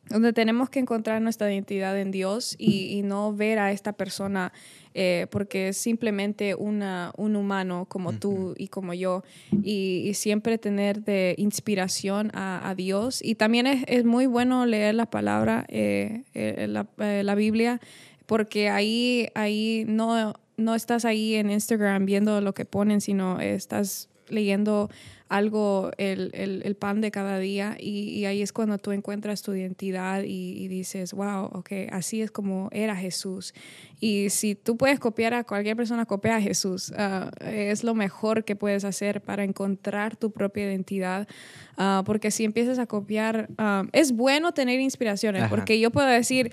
donde tenemos que encontrar nuestra identidad en Dios y, no ver a esta persona eh, porque es simplemente una, un humano como tú y como yo y, siempre tener de inspiración a, Dios. Y también es, es, muy bueno leer la palabra, eh, eh, la, la, Biblia, porque ahí, ahí no, no estás ahí en Instagram viendo lo que ponen, sino estás leyendo algo, el, el, el pan de cada día y, ahí es cuando tú encuentras tu identidad y, dices, wow, ok, así es como era Jesús. Y si tú puedes copiar a cualquier persona, copia a Jesús. Ah, es lo mejor que puedes hacer para encontrar tu propia identidad. Uh, porque si empiezas a copiar, ah, es bueno tener inspiraciones, porque yo puedo decir,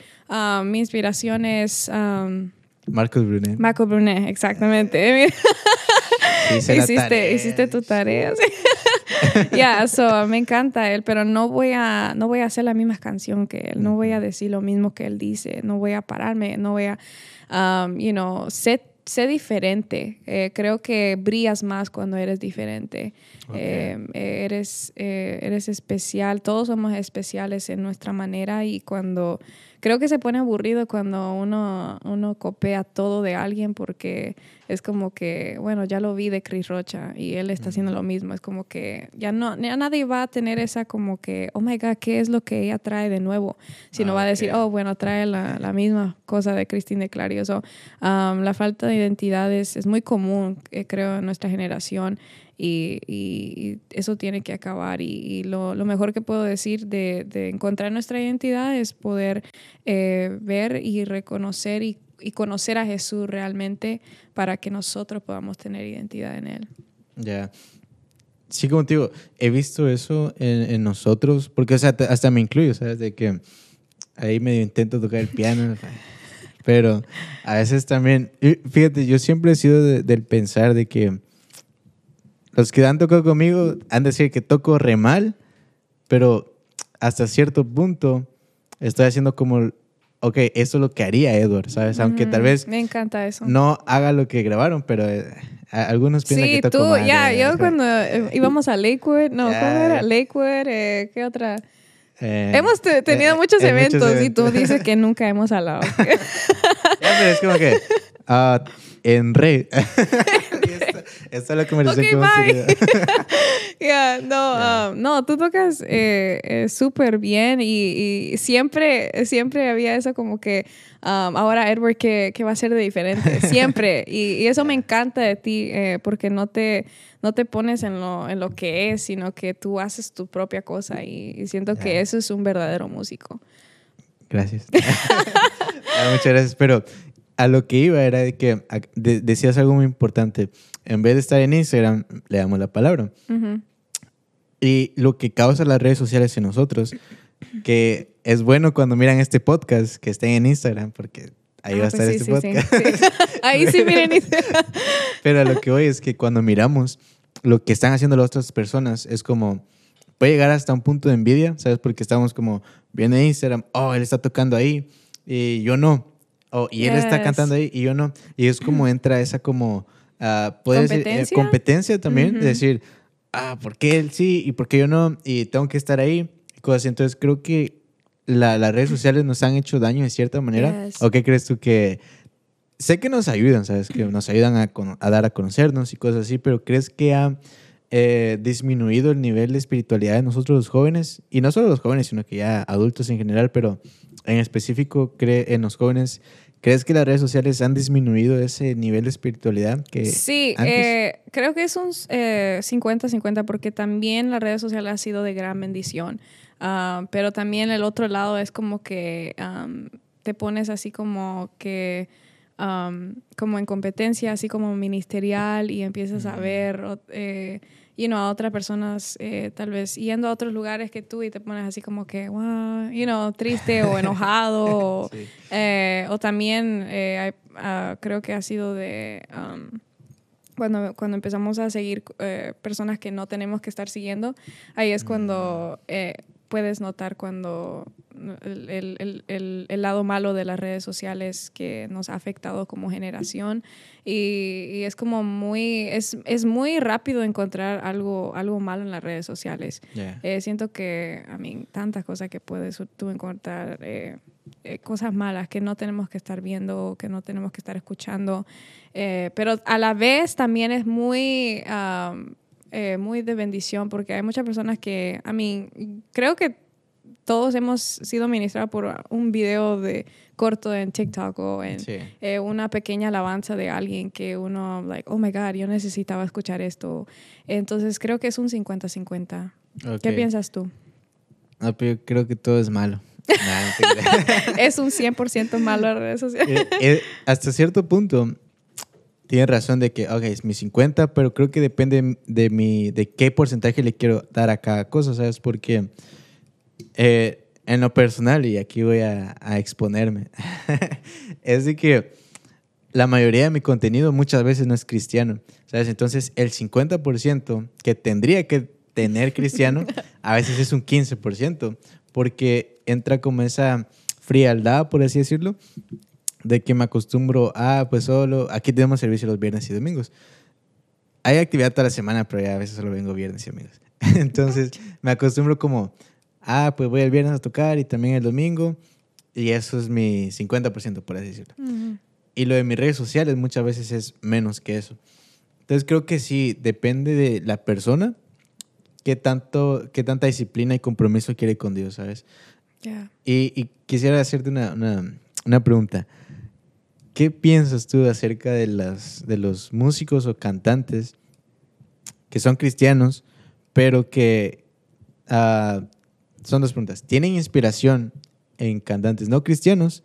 mi inspiración es... Marcos Brunet. Marco Brunet, exactamente. hiciste, hiciste tu tarea. Ya, yeah, me encanta él, pero no voy a no voy a hacer la misma canción que él, no voy a decir lo mismo que él dice, no voy a pararme, no voy a, um, you know, sé, sé diferente. Eh, creo que brillas más cuando eres diferente. Eh, eres, eh, eres especial, todos somos especiales en nuestra manera y cuando creo que se pone aburrido cuando uno, uno copia todo de alguien porque es como que, bueno, ya lo vi de Chris Rocha y él está haciendo lo mismo. Es como que ya no, ya nadie va a tener esa como que, oh my God, ¿qué es lo que ella trae de nuevo? Sino va a decir, oh, bueno, trae la, la misma cosa de Christine de Clario. So, um, la falta de identidad es, es muy común, eh, creo, en nuestra generación. Y, eso tiene que acabar. Y, lo, mejor que puedo decir de, encontrar nuestra identidad es poder eh, ver y reconocer y, conocer a Jesús realmente para que nosotros podamos tener identidad en Él. Ya. Sí, como te digo, he visto eso en, nosotros, porque hasta me incluyo, ¿sabes? De que ahí medio intento tocar el piano, pero a veces también, fíjate, yo siempre he sido del pensar de que los que han tocado conmigo han de decir que toco re mal, pero hasta cierto punto estoy haciendo como, ok, eso es lo que haría Edward, ¿sabes? Aunque tal vez... Me encanta eso. No haga lo que grabaron, pero eh, algunos piensan que toco mal. Sí, tú, ya, yo cuando eh, íbamos a Lakewood, no, ¿cómo era? Lakewood, eh, ¿qué otra? hemos tenido muchos, eventos y tú dices que nunca hemos hablado. ya, pero es como que... Uh, en re. Esta es la conversación okay, que no, um, no, tú tocas eh, eh, súper bien y, siempre, siempre había eso como que um, ahora Edward, ¿qué, va a ser de diferente? Siempre. y, eso me encanta de ti eh, porque no te, no te pones en lo, en lo que es, sino que tú haces tu propia cosa y, siento que eso es un verdadero músico. Gracias. Muchas gracias. Pero a lo que iba era de que decías algo muy importante. En vez de estar en Instagram, le damos la palabra. Y lo que causa las redes sociales en nosotros, que es bueno cuando miran este podcast, que estén en Instagram, porque ahí va a ah, pues estar este podcast. ahí sí miren Pero a lo que voy es que cuando miramos lo que están haciendo las otras personas, es como, puede llegar hasta un punto de envidia, ¿sabes? Porque estamos como, viene Instagram, oh, él está tocando ahí, y yo no. Oh, y él está cantando ahí y yo no. Y es como entra esa como, uh, puede ¿Competencia? Decir, competencia también, de decir, ah, ¿por qué él sí y por qué yo no? Y tengo que estar ahí. cosas. Entonces creo que la- las redes sociales nos han hecho daño de cierta manera. Yes. ¿O qué crees tú que... Sé que nos ayudan, ¿sabes? Que nos ayudan a, a dar a conocernos y cosas así, pero ¿crees que ha eh, disminuido el nivel de espiritualidad de nosotros los jóvenes? Y no solo los jóvenes, sino que ya adultos en general, pero en específico cree, en los jóvenes, ¿crees que las redes sociales han disminuido ese nivel de espiritualidad que Sí, antes? eh, creo que es un eh, 50-50 porque también las redes sociales ha sido de gran bendición. Ah, pero también el otro lado es como que te pones así como que como en competencia, así como ministerial y empiezas a ver o- eh, you know, a otras personas eh, tal vez yendo a otros lugares que tú y te pones así como que, wow, you know, triste o enojado o, Sí. eh, o también eh, ah, creo que ha sido de um, cuando, cuando empezamos a seguir eh, personas que no tenemos que estar siguiendo, ahí es cuando eh, puedes notar cuando el, el- el- el- lado malo de las redes sociales que nos ha afectado como generación. Y, y es como muy es, es muy rápido encontrar algo algo malo en las redes sociales. Yeah. eh, siento que, a mí, tantas cosas que puedes tú encontrar, eh, eh, cosas malas que no tenemos que estar viendo, que no tenemos que estar escuchando, eh, pero a la vez también es muy, am, eh, muy de bendición porque hay muchas personas que, a mí, creo que todos hemos sido ministrados por un video de corto en TikTok o en Sí. eh, una pequeña alabanza de alguien que uno, like, oh my God, yo necesitaba escuchar esto. Entonces creo que es un 50-50. ¿Qué Ok. piensas tú? No, pero yo creo que todo es malo. Nah, no es un 100% malo las redes sociales. Eh, eh, hasta cierto punto, tienes razón de que, ok, es mi 50, pero creo que depende de, mi, de qué porcentaje le quiero dar a cada cosa, ¿sabes? Porque eh, en lo personal, y aquí voy a, a exponerme, es de que la mayoría de mi contenido muchas veces no es cristiano, ¿sabes? Entonces, el 50% que tendría que tener cristiano, a veces es un 15%, porque entra como esa frialdad, por así decirlo, de que me acostumbro a, pues solo, aquí tenemos servicio los viernes y domingos. Hay actividad toda la semana, pero ya a veces solo vengo viernes y domingos. Entonces, me acostumbro como, ah, pues voy el viernes a tocar y también el domingo, y eso es mi 50%, por así decirlo. Y lo de mis redes sociales muchas veces es menos que eso. Entonces creo que sí, depende de la persona qué, tanto, qué tanta disciplina y compromiso quiere con Dios, ¿sabes? Ya. Y, y quisiera hacerte una, una, una pregunta. ¿Qué piensas tú acerca de, las, de los músicos o cantantes que son cristianos, pero que ah, son dos preguntas? ¿Tienen inspiración en cantantes no cristianos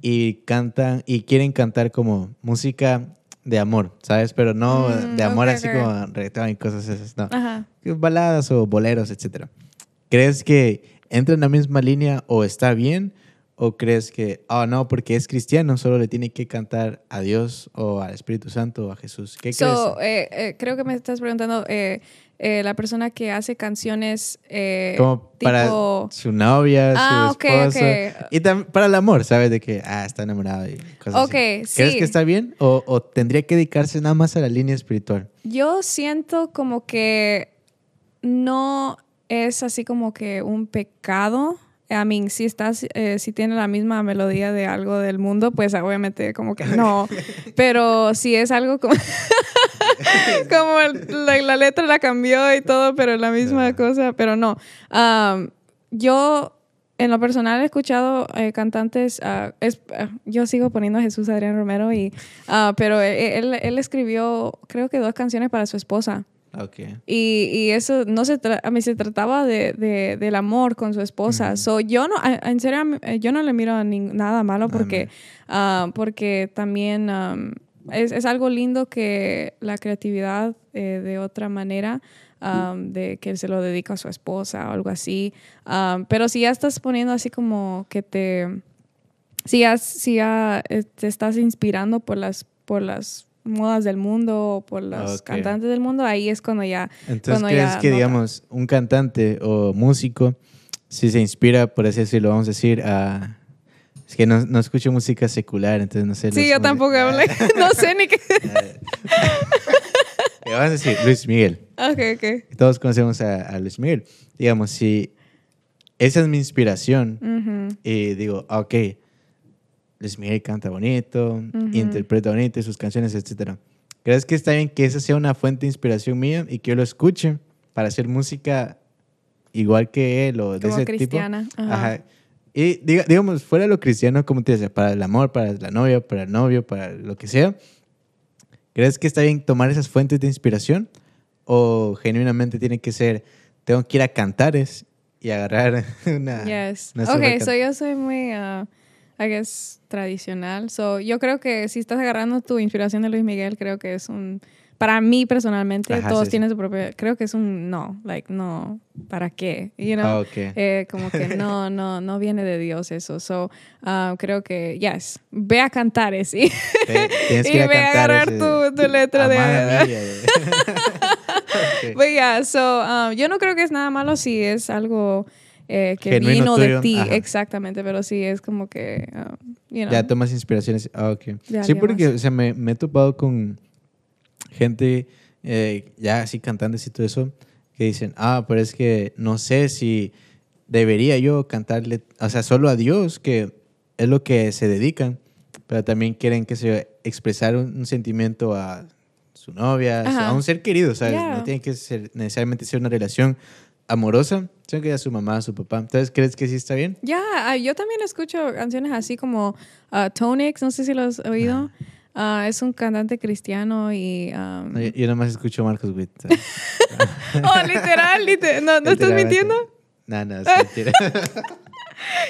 y cantan y quieren cantar como música de amor, ¿sabes? Pero no Mm, de amor ok, así ok. como reggaetón y cosas esas, no Ajá. baladas o boleros, etcétera. ¿Crees que entra en la misma línea o está bien? ¿O crees que, oh no, porque es cristiano, solo le tiene que cantar a Dios o al Espíritu Santo o a Jesús? ¿Qué So, crees? eh, eh, creo que me estás preguntando, eh, eh, la persona que hace canciones Como para su novia, Ah, su esposa. ok. Y también para el amor, ¿sabes? De que, ah, está enamorado y cosas así. sí. ¿Crees que está bien? O, ¿O tendría que dedicarse nada más a la línea espiritual? Yo siento como que no es así como que un pecado. I mean, si estás, eh, si tiene la misma melodía de algo del mundo, pues obviamente como que no. Pero si es algo como, como el- la, la letra la cambió y todo, pero la misma cosa, pero no. Um, yo en lo personal he escuchado eh, cantantes, es- ah, yo sigo poniendo a Jesús Adrián Romero, y, ah, pero él, él escribió creo que dos canciones para su esposa. Ok. Y, y eso no se a mí se trataba de, de- del amor con su esposa. Ujú. So, yo no, en serio, eh, yo no le miro nada malo porque, ah, porque también am, es, es algo lindo que la creatividad eh, de otra manera, de que él se lo dedica a su esposa o algo así. Pero si ya estás poniendo así como que te, si ya, si ya eh, te estás inspirando por las, por las modas del mundo o por los Ok. cantantes del mundo, ahí es cuando ya... Entonces, cuando ¿crees ya que, nota. digamos, un cantante o músico, si se inspira, por así decirlo, vamos a decir, a... Es que no, no escucho música secular, entonces no sé. Sí, yo tampoco hablé. no sé ni qué. Eh, Vamos a decir, Luis Miguel. ok, ok. Todos conocemos a, a Luis Miguel. Digamos, si esa es mi inspiración. Ujú. Y digo, ah, ok, Luis Miguel canta bonito, Ujú. interpreta bonito sus canciones, etc. ¿Crees que está bien que esa sea una fuente de inspiración mía y que yo lo escuche para hacer música igual que él o de Como ese cristiana. tipo? Ajá. Ajá. Y diga- digamos, fuera de lo cristiano, como te decía, para el amor, para la novia, para el novio, para lo que sea, ¿crees que está bien tomar esas fuentes de inspiración? ¿O genuinamente tiene que ser, tengo que ir a cantares y agarrar una... Yes. una Ok, so yo soy muy, uh, I guess, tradicional. So yo creo que si estás agarrando tu inspiración de Luis Miguel, creo que es un, para mí personalmente, Ajá, todos sí, sí. tienen su propio, creo que es un no, like no, ¿para qué? You know? Ah, ok. Eh, como que no, no, no viene de Dios eso. So, uh, creo que, yes, ve a cantar sí. Tienes que y ir a ve a agarrar ese- tu, tu letra de... mía, de- Ok. But yeah, so, um, yo no creo que es nada malo si es algo eh, que Genuino vino de tuyo, ti, ajá. exactamente, pero sí es como que, um, you know, Ya tomas inspiraciones. Ah, ok. De Sí, porque o sea, me, me he topado con gente eh, ya así cantantes y todo eso que dicen, ah, pero es que no sé si debería yo cantarle, o sea, solo a Dios, que es lo que se dedican, pero también quieren que se expresar un, un sentimiento a su novia, Ajá. a un ser querido, ¿sabes? Yeah. No tiene que ser necesariamente ser una relación amorosa, sino que a su mamá, a su papá. Entonces, ¿crees que sí está bien? Ya, ah, yo también escucho canciones así como uh, Tonix, no sé si lo has oído. Ah, es un cantante cristiano y... um, Yo, yo nomás escucho Marcos Witt. oh, literal, literal. ¿No, no estás mintiendo? No, no, es mentira.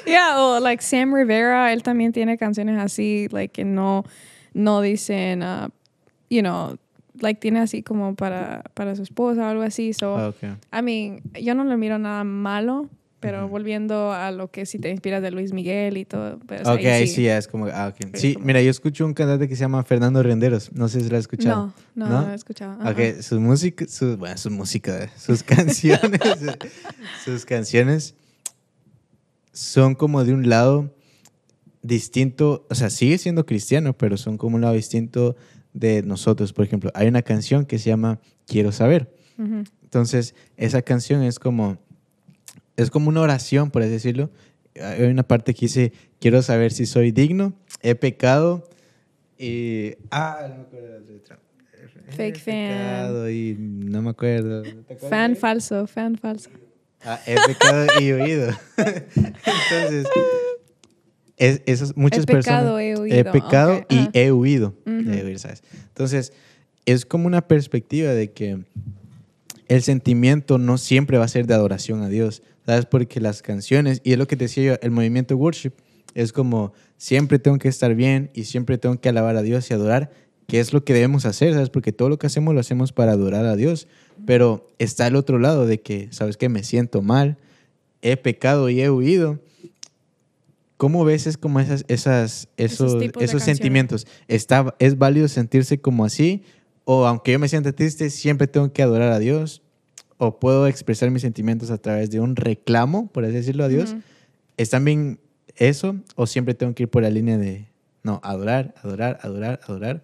Yeah, o like Sam Rivera, él también tiene canciones así, like que no, no dicen, uh, you know, like tiene así como para, para su esposa o algo así. So, Ah, ok. I mean, yo no le miro nada malo, pero Ujú. volviendo a lo que si te inspiras de Luis Miguel y todo, pues Ok, ahí sí, ya es como. Ah, ok. Es Sí, como- mira, yo escucho un cantante que se llama Fernando Renderos. No sé si lo has escuchado. No, no, ¿No? no, lo he escuchado. Ajá. Ok, su música, su, bueno, su música, sus canciones, sus canciones son como de un lado distinto, o sea, sigue siendo cristiano, pero son como un lado distinto de nosotros. Por ejemplo, hay una canción que se llama Quiero saber. Entonces, esa canción es como, es como una oración, por así decirlo. Hay una parte que dice, quiero saber si soy digno, he pecado y... Ah, no me acuerdo la letra. Fake fan. y no me acuerdo. ¿Te acuerdas Fan falso, fan falso. Ah, he pecado y oído. Entonces, es, esas muchas He pecado, personas... he huido. He pecado y he huido. Ujú. de huir, ¿sabes? Entonces, es como una perspectiva de que el sentimiento no siempre va a ser de adoración a Dios, ¿sabes? Porque las canciones, y es lo que te decía yo, el movimiento worship es como siempre tengo que estar bien y siempre tengo que alabar a Dios y adorar, que es lo que debemos hacer, ¿sabes? Porque todo lo que hacemos lo hacemos para adorar a Dios, pero está el otro lado de que, ¿sabes qué? Me siento mal, he pecado y he huido. ¿Cómo ves es como esas, esas, Esos esos, esos sentimientos? ¿Está, ¿Es válido sentirse como así? ¿O aunque yo me sienta triste, siempre tengo que adorar a Dios? ¿O puedo expresar mis sentimientos a través de un reclamo, por así decirlo, a Dios? Ujú. ¿Es también eso? ¿O siempre tengo que ir por la línea de, no, adorar, adorar, adorar, adorar?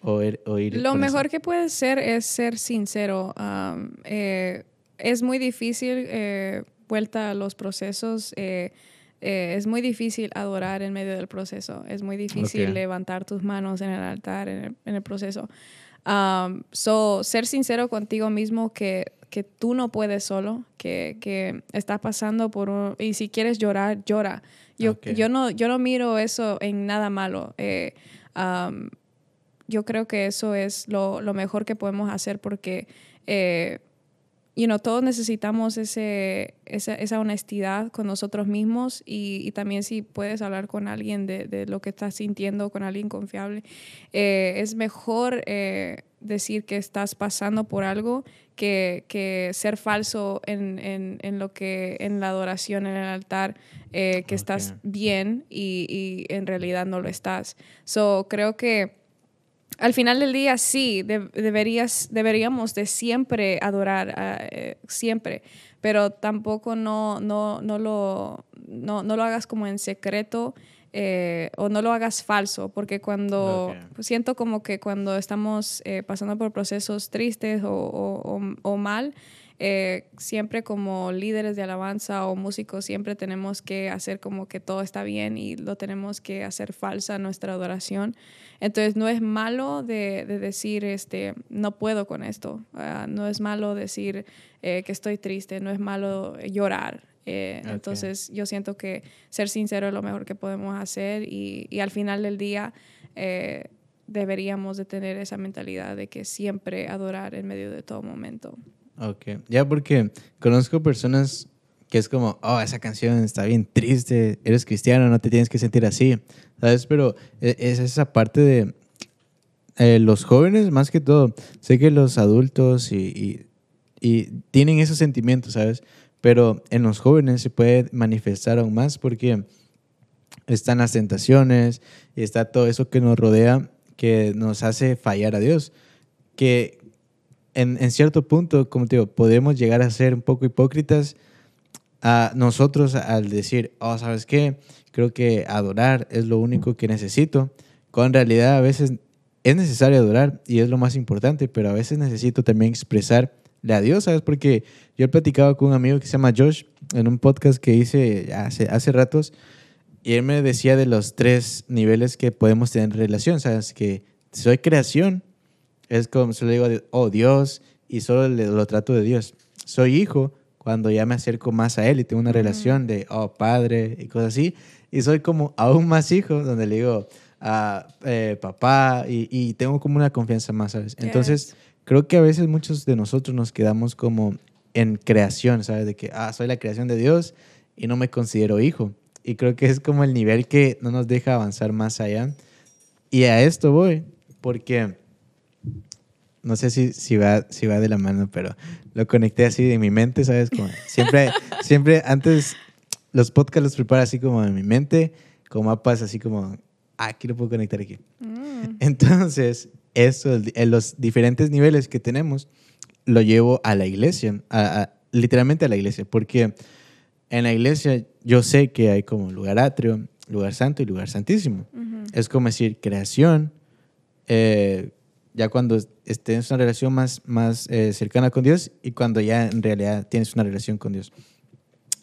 ¿O ir, o ir Lo mejor eso? que puedes ser es ser sincero. Um, eh, es muy difícil, eh, vuelta a los procesos, eh, eh, es muy difícil adorar en medio del proceso. Es muy difícil Ok. levantar tus manos en el altar, en el, en el proceso. Um, so, ser sincero contigo mismo que, que tú no puedes solo, que, que estás pasando por un... Y si quieres llorar, llora. Yo, Ok. yo, no, yo no miro eso en nada malo. Eh, um, yo creo que eso es lo, lo mejor que podemos hacer porque, eh, you know, todos necesitamos ese, esa, esa honestidad con nosotros mismos y, y también si puedes hablar con alguien de, de lo que estás sintiendo, con alguien confiable, eh, es mejor eh, decir que estás pasando por algo que, que ser falso en, en, en lo que, en la adoración, en el altar, eh, que estás Ok. bien y, y en realidad no lo estás. So, creo que al final del día sí, de- deberías, deberíamos de siempre adorar, ah, eh, siempre, pero tampoco no, no, no, lo, no, no lo hagas como en secreto eh, o no lo hagas falso, porque cuando pues, siento como que cuando estamos eh, pasando por procesos tristes o, o- o- o mal, eh, siempre como líderes de alabanza o músicos, siempre tenemos que hacer como que todo está bien y lo tenemos que hacer falsa nuestra adoración. Entonces no es malo de, decir, este, no puedo con esto, ah, no es malo decir eh, que estoy triste, no es malo llorar. Eh, entonces yo siento que ser sincero es lo mejor que podemos hacer y, y al final del día eh, deberíamos de tener esa mentalidad de que siempre adorar en medio de todo momento. Ok, ya porque conozco personas que es como, oh, esa canción está bien triste, eres cristiano, no te tienes que sentir así, ¿sabes? Pero e, es esa parte de eh, los jóvenes, más que todo, sé que los adultos y, y tienen esos sentimientos, ¿sabes? Pero en los jóvenes se puede manifestar aún más porque están las tentaciones y está todo eso que nos rodea que nos hace fallar a Dios. Que en, cierto punto, como te digo, podemos llegar a ser un poco hipócritas a nosotros al decir, oh, ¿sabes qué? Creo que adorar es lo único que necesito. Cuando en realidad a veces es necesario adorar y es lo más importante, pero a veces necesito también expresar a Dios, ¿sabes? Porque yo he platicado con un amigo que se llama Josh en un podcast que hice hace, hace ratos y él me decía de los tres niveles que podemos tener en relación, ¿sabes? Que soy creación, es como se le digo, oh Dios, y solo lo trato de Dios. Soy hijo cuando ya me acerco más a Él y tengo una relación de, oh Padre y cosas así. Y soy como aún más hijo, donde le digo, a ah, eh, papá, y, y, tengo como una confianza más, ¿sabes? Entonces, creo que a veces muchos de nosotros nos quedamos como en creación, ¿sabes? De que, ah, soy la creación de Dios y no me considero hijo. Y creo que es como el nivel que no nos deja avanzar más allá. Y a esto voy, porque no sé si, si, va, si va de la mano, pero lo conecté así de mi mente, ¿sabes? Como siempre, siempre antes los podcasts los preparo así como en mi mente, como mapas así como, ah, aquí lo puedo conectar aquí. Mm. Entonces, eso, en los diferentes niveles que tenemos, lo llevo a la iglesia, literalmente a la iglesia, porque en la iglesia yo sé que hay como lugar atrio, lugar santo y lugar santísimo. Es como decir creación, eh, ya cuando tienes una relación más, más eh, cercana con Dios y cuando ya en realidad tienes una relación con Dios.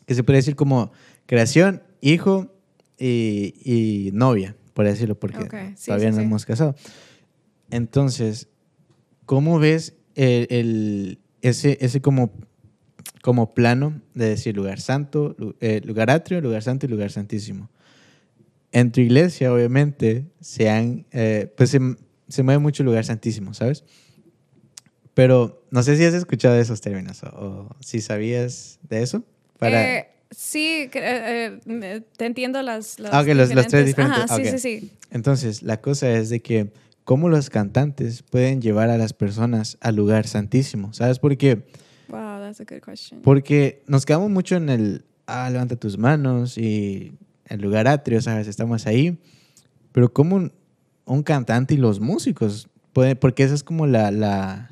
Que se puede decir como creación, hijo y, novia, por decirlo, porque todavía no hemos casado. Entonces, ¿cómo ves el, ese, ese como como plano de decir lugar santo, eh, lugar atrio, lugar santo y lugar santísimo. En tu iglesia, obviamente, se han, eh, pues se, mueve mucho lugar santísimo, ¿sabes? Pero no sé si has escuchado esos términos o, si sabías de eso. Para... Eh, sí, te entiendo las, las, ah, los, tres diferentes. sí, sí, sí. Entonces, la cosa es de que cómo los cantantes pueden llevar a las personas al lugar santísimo, ¿sabes? Porque Wow, that's a good question. Porque nos quedamos mucho en el, ah, levanta tus manos y el lugar atrio, ¿sabes? Estamos ahí. Pero como un, cantante y los músicos, porque esa es como la, la,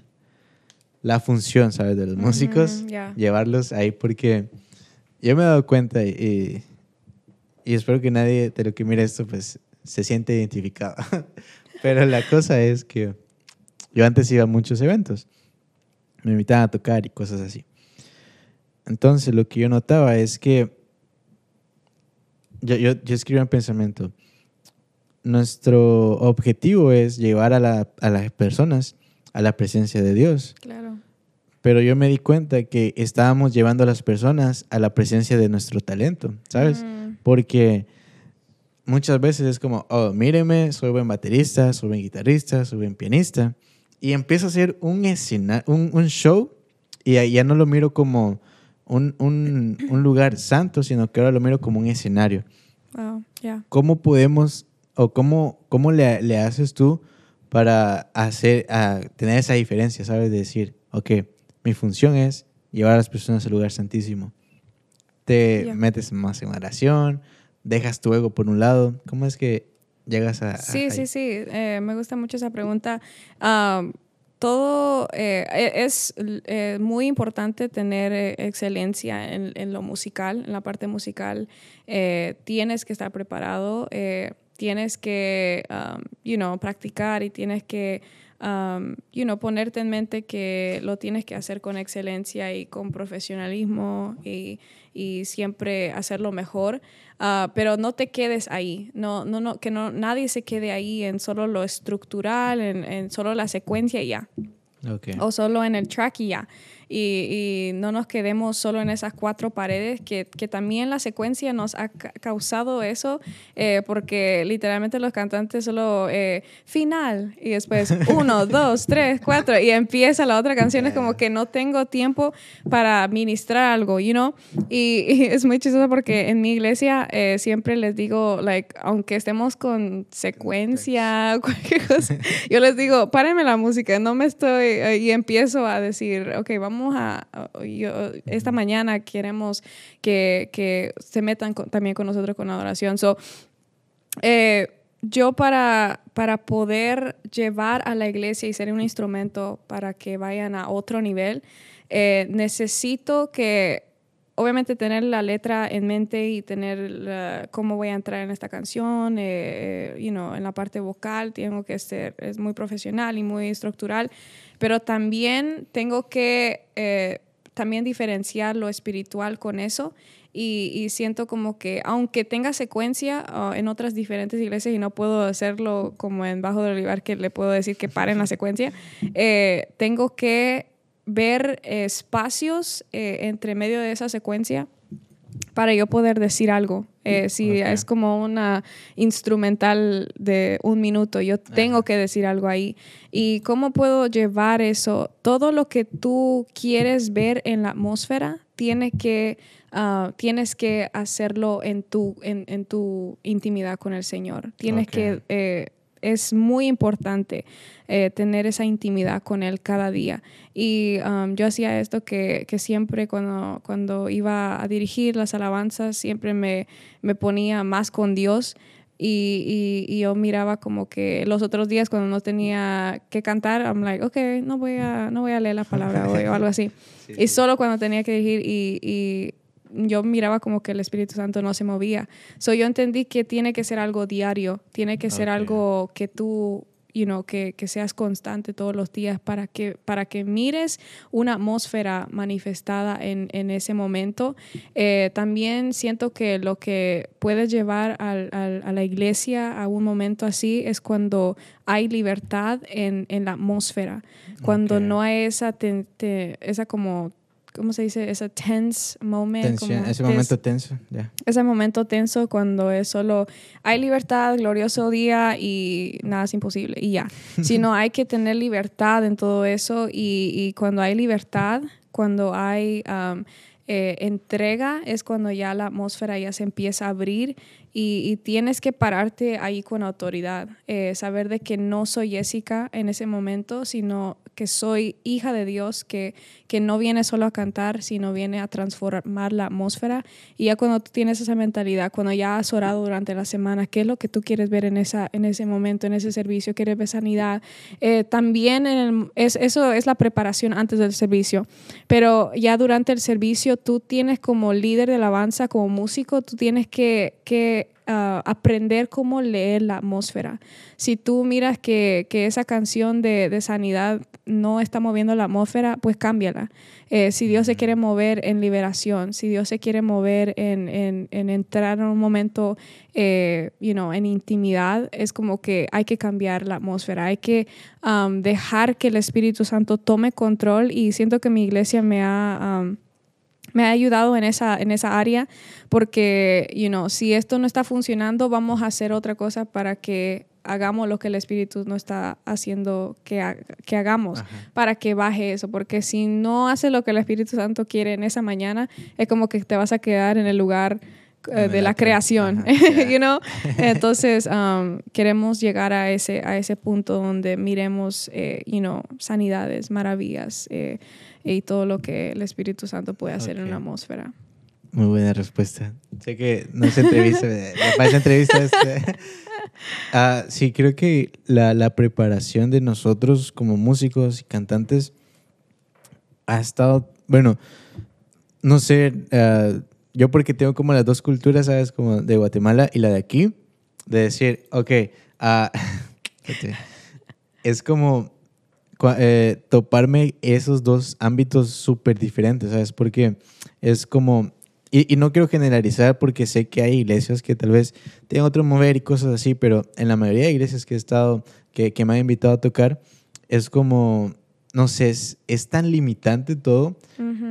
la función, ¿sabes? De los músicos, llevarlos ahí porque yo me he dado cuenta y, y espero que nadie de lo que mire esto pues se siente identificado. Pero la cosa es que yo antes iba a muchos eventos me invitaban a tocar y cosas así. Entonces lo que yo notaba es que yo, yo, yo escribí un pensamiento. Nuestro objetivo es llevar a, la, a, las personas a la presencia de Dios. Claro. Pero yo me di cuenta que estábamos llevando a las personas a la presencia de nuestro talento, ¿sabes? Mm. Porque muchas veces es como, oh, míreme, soy buen baterista, soy buen guitarrista, soy buen pianista y empiezo a hacer un, un, un show y ya no lo miro como un, un, un, lugar santo, sino que ahora lo miro como un escenario. Wow, yeah. ¿Cómo podemos o cómo, cómo le, le haces tú para hacer, a tener esa diferencia, sabes? De decir, ok, mi función es llevar a las personas al lugar santísimo. Te metes más en oración, dejas tu ego por un lado. ¿Cómo es que llegas a... Sí, sí, sí, eh, me gusta mucho esa pregunta. todo eh, e, es eh, muy importante tener excelencia en, en, lo musical, en la parte musical. tienes que estar preparado, tienes que, you know, practicar y tienes que um, you know, ponerte en mente que lo tienes que hacer con excelencia y con profesionalismo y, y siempre hacerlo mejor. Uh, pero no te quedes ahí, no, no, no, que no, nadie se quede ahí en solo lo estructural, en, en solo la secuencia y ya. Okay. O solo en el track y ya y, no nos quedemos solo en esas cuatro paredes, que, que también la secuencia nos ha causado eso, eh, porque literalmente los cantantes solo eh, final y después uno, dos, tres, cuatro y empieza la otra canción, es como que no tengo tiempo para ministrar algo, you know, y, es muy chistoso porque en mi iglesia eh, siempre les digo, like, aunque estemos con secuencia, cualquier cosa, yo les digo, párenme la música, no me estoy, y empiezo a decir, ok, vamos a, esta mañana queremos que, que se metan también con nosotros con adoración. So, eh, yo para, para poder llevar a la iglesia y ser un instrumento para que vayan a otro nivel, eh, necesito que obviamente tener la letra en mente y tener cómo voy a entrar en esta canción, eh, you know, en la parte vocal tengo que ser, es muy profesional y muy estructural, pero también tengo que eh, también diferenciar lo espiritual con eso y, siento como que aunque tenga secuencia ah, en otras diferentes iglesias y no puedo hacerlo como en Bajo del Olivar que le puedo decir que paren la secuencia, eh, tengo que ver espacios eh, entre medio de esa secuencia para yo poder decir algo. Eh, si es como una instrumental de un minuto, yo tengo que decir algo ahí. ¿Y cómo puedo llevar eso? Todo lo que tú quieres ver en la atmósfera, tiene que, ah, tienes que hacerlo en tu, en, tu intimidad con el Señor. Tienes que... Eh, es muy importante eh, tener esa intimidad con Él cada día. Y um, yo hacía esto que, que, siempre cuando, cuando iba a dirigir las alabanzas, siempre me, me ponía más con Dios. Y, y, yo miraba como que los otros días cuando no tenía que cantar, I'm like, ok, no voy a, no voy a leer la palabra hoy o algo así. y solo cuando tenía que dirigir y, y yo miraba como que el Espíritu Santo no se movía. So yo entendí que tiene que ser algo diario, tiene que ser algo que tú, you know, que, que, seas constante todos los días para que, para que mires una atmósfera manifestada en, en ese momento. Eh, también siento que lo que puede llevar al, a la iglesia a un momento así es cuando hay libertad en, en la atmósfera, cuando no hay esa, esa como ¿cómo se dice? Ese tense moment. ese momento tenso, Ese momento tenso cuando es solo hay libertad, glorioso día y nada es imposible y ya. Sino hay que tener libertad en todo eso y, y cuando hay libertad, cuando hay um, eh, entrega, es cuando ya la atmósfera ya se empieza a abrir y, tienes que pararte ahí con autoridad, eh, saber de que no soy Jessica en ese momento, sino que soy hija de Dios, que, que no viene solo a cantar, sino viene a transformar la atmósfera. Y ya cuando tú tienes esa mentalidad, cuando ya has orado durante la semana, ¿qué es lo que tú quieres ver en, esa, en ese momento, en ese servicio? ¿Quieres ver sanidad? Eh, también es, eso es la preparación antes del servicio, pero ya durante el servicio tú tienes como líder de alabanza, como músico, tú tienes que, que aprender cómo leer la atmósfera. Si tú miras que, que esa canción de, de, sanidad no está moviendo la atmósfera, pues cámbiala. Eh, si Dios se quiere mover en liberación, si Dios se quiere mover en, en, en entrar en un momento, eh, you know, en intimidad, es como que hay que cambiar la atmósfera, hay que um, dejar que el Espíritu Santo tome control y siento que mi iglesia me ha... Um, me ha ayudado en esa, en esa área porque, you know, si esto no está funcionando, vamos a hacer otra cosa para que hagamos lo que el Espíritu no está haciendo que, que hagamos, para que baje eso, porque si no hace lo que el Espíritu Santo quiere en esa mañana, es como que te vas a quedar en el lugar eh, de la, creación, you know? Entonces, um, queremos llegar a ese, a ese punto donde miremos, eh, you know, sanidades, maravillas, eh, y todo lo que el Espíritu Santo puede hacer en una atmósfera. Muy buena respuesta. Sé que no se entrevista, me parece entrevista. Este. Ah, sí, creo que la, la, preparación de nosotros como músicos y cantantes ha estado, bueno, no sé, uh, yo porque tengo como las dos culturas, ¿sabes? Como de Guatemala y la de aquí, de decir, ok, uh, es como eh, toparme esos dos ámbitos súper diferentes, ¿sabes? Porque es como, y, no quiero generalizar porque sé que hay iglesias que tal vez tienen otro mover y cosas así, pero en la mayoría de iglesias que he estado, que me han invitado a tocar, es como, no sé, es, es tan limitante todo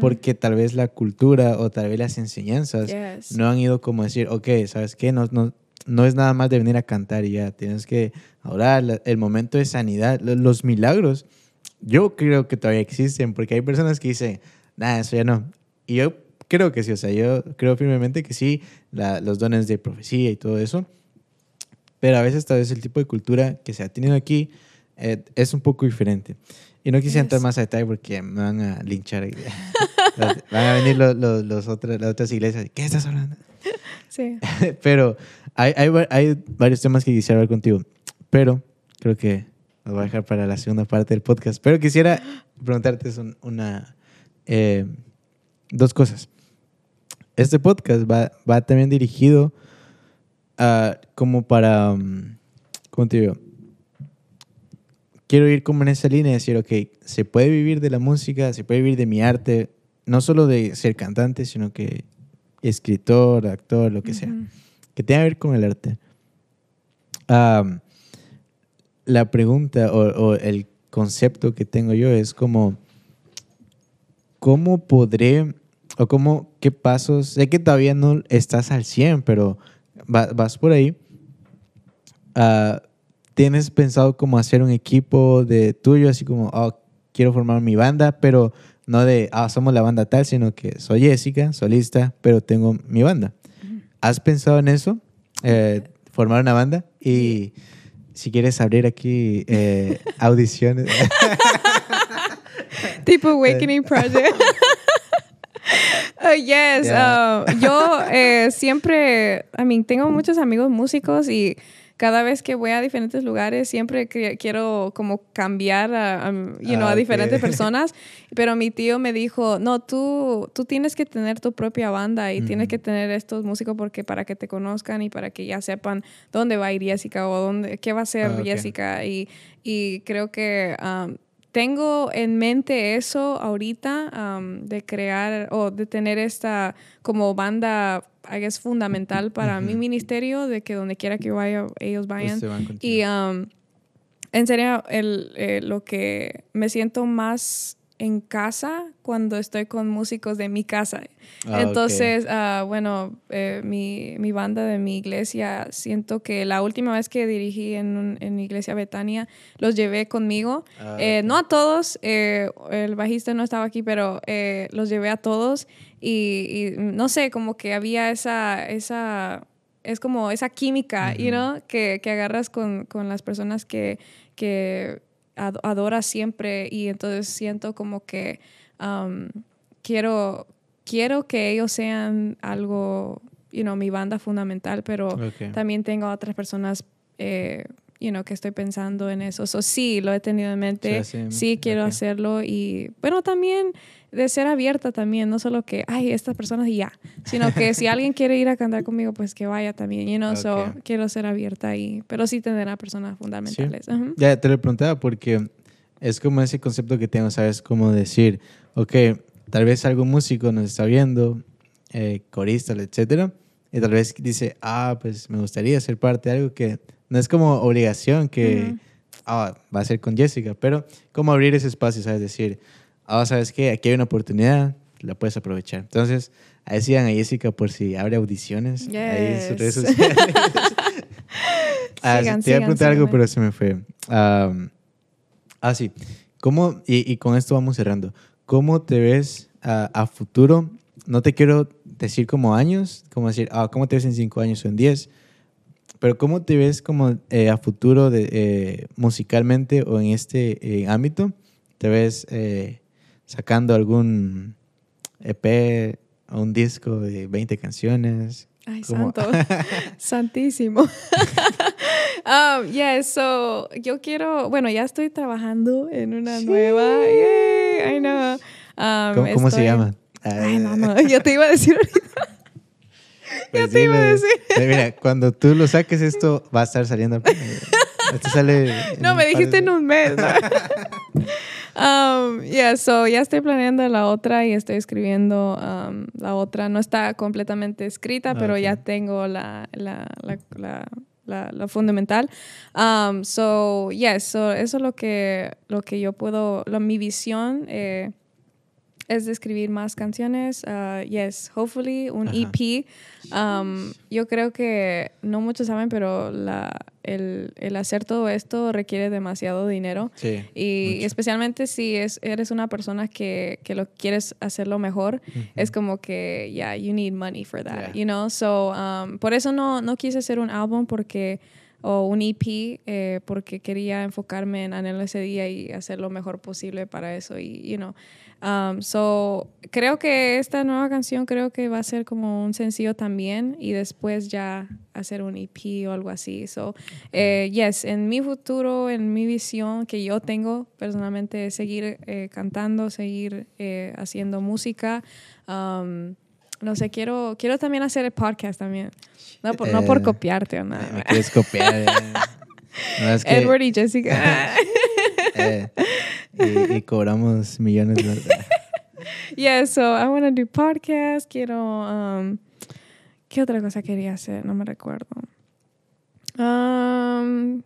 porque tal vez la cultura o tal vez las enseñanzas Yes. no han ido como a decir, ok, ¿sabes qué? No, no, no es nada más de venir a cantar y ya, tienes que orar, el momento de sanidad, lo- los milagros, yo creo que todavía existen, porque hay personas que dicen, nada, eso ya no. Y yo creo que sí, o sea, yo creo firmemente que sí, la- los dones de profecía y todo eso, pero a veces tal vez el tipo de cultura que se ha tenido aquí eh, es un poco diferente. Y no quisiera entrar más a detalle porque me van a linchar. van a venir los, los, los otros, las otras iglesias. ¿Qué estás hablando? Sí. Pero hay, hay, hay varios temas que quisiera hablar contigo. Pero creo que los voy a dejar para la segunda parte del podcast. Pero quisiera preguntarte son- una, eh, dos cosas. Este podcast va, va también dirigido a, como para, um, ¿cómo te digo? Quiero ir como en esa línea de decir, ok, se puede vivir de la música, se puede vivir de mi arte, no solo de ser cantante, sino que escritor, actor, lo que sea, Ujú. que tenga que ver con el arte. Am, la pregunta o, o el concepto que tengo yo es como, ¿cómo podré o cómo, qué pasos? Sé que todavía no estás al 100, pero va- vas por ahí. Ah, ¿Tienes pensado como hacer un equipo de tuyo, así como, oh, quiero formar mi banda, pero no de, ah, somos la banda tal, sino que soy Jessica, solista, pero tengo mi banda? ¿Has pensado en eso? Eh, formar una banda y si quieres abrir aquí eh, audiciones. tipo Awakening Project. Oh, yes. Yeah. uh, yo eh, siempre, I mean, tengo muchos amigos músicos y cada vez que voy a diferentes lugares siempre quiero como cambiar a, a, you know, Ah, a ok. diferentes personas. Pero mi tío me dijo, no, tú, tú tienes que tener tu propia banda y tienes que tener estos músicos porque para que te conozcan y para que ya sepan dónde va a ir Jessica o dónde, qué va a hacer Ah, ok. Jessica. Y, y creo que um, tengo en mente eso ahorita um, de crear o de tener esta como banda, guess, fundamental para mi ministerio, de que donde quiera que vaya, ellos vayan. Pues contigo. Y um, en serio, el, eh, lo que me siento más en casa cuando estoy con músicos de mi casa. Ah. Entonces, ah, bueno, eh, mi, mi banda de mi iglesia, siento que la última vez que dirigí en, un- en iglesia Betania, los llevé conmigo. Ah, Eh. No a todos, eh, el bajista no estaba aquí, pero los llevé a todos y, y no sé, como que había esa, esa es como esa química, you Ujú. know, que, que agarras con, con las personas que, que ad- adoras siempre y entonces siento como que um, quiero, quiero que ellos sean algo, you know, mi banda fundamental, pero también tengo otras personas, eh, you know, que estoy pensando en eso. So, sí, lo he tenido en mente. Sí, Sí, sí, quiero ok. hacerlo y, bueno, también de ser abierta también, no solo que, ay, estas personas y ya, sino que si alguien quiere ir a cantar conmigo, pues que vaya también, you know, so Ok. quiero ser abierta y, pero sí tener a personas fundamentales. Ajá. Ya te lo preguntaba porque es como ese concepto que tengo, ¿sabes? Como decir, ok, tal vez algún músico nos está viendo, eh, corista, etcétera, y tal vez dice, ah, pues me gustaría ser parte de algo que no es como obligación que ah, va a ser con Jessica, pero como abrir ese espacio, ¿sabes? Decir, ah, ¿sabes qué? Aquí hay una oportunidad, la puedes aprovechar. Entonces, ahí sigan a Jessica por si abre audiciones ahí en sus redes Yes. sociales. Ah, Sigan, te iba a preguntar algo, pero se me fue. Am, ah, sí. ¿Cómo, y, y con esto vamos cerrando, ¿cómo te ves a, a futuro? No te quiero decir como años, como decir, ah, ¿cómo te ves en cinco años o en diez? Pero ¿cómo te ves como eh, a futuro de, eh, musicalmente o en este eh, ámbito? ¿Te ves sacando algún EP o un disco de 20 canciones? Ay, ¿Cómo? santo. Santísimo. um, yeah, so yo quiero, bueno, ya estoy trabajando en una nueva. Yay, I know. Um, ¿Cómo, cómo se llama? Ay, no, no, yo te iba a decir ahorita. Pues ya te iba a decir. Mira, cuando tú lo saques, esto va a estar saliendo. Esto sale. No, me dijiste de- en un mes. ¿no? um, yeah, so ya estoy planeando la otra y estoy escribiendo um, la otra. No está completamente escrita, pero Ok. ya tengo la, la, la, la, la- la fundamental. Um, so, yes, so eso es lo que, lo que yo puedo, lo, mi visión eh, es de escribir más canciones. Uh, yes, hopefully un Ajá. EP. Um, yo creo que no muchos saben, pero la, el, el hacer todo esto requiere demasiado dinero. Sí. Y mucho. especialmente si es, eres una persona que, que lo quieres hacerlo mejor, es como que, yeah, you need money for that, Yeah. you know? So, um, por eso no, no quise hacer un álbum porque, o un EP, eh, porque quería enfocarme en Anhelo ese día y hacer lo mejor posible para eso. Y, you know, um, so, creo que esta nueva canción creo que va a ser como un sencillo también y después ya hacer un EP o algo así. So, eh, yes, en mi futuro, en mi visión que yo tengo personalmente es seguir eh, cantando, seguir eh, haciendo música. Um, no sé, quiero, quiero también hacer el podcast también. No por, no por Eh, copiarte o nada. me quieres copiar. eh. No, es que, Edward y Jessica. y, y cobramos millones de yeah, so I want to do podcast. Quiero. Um, ¿Qué otra cosa quería hacer? No me recuerdo. Um,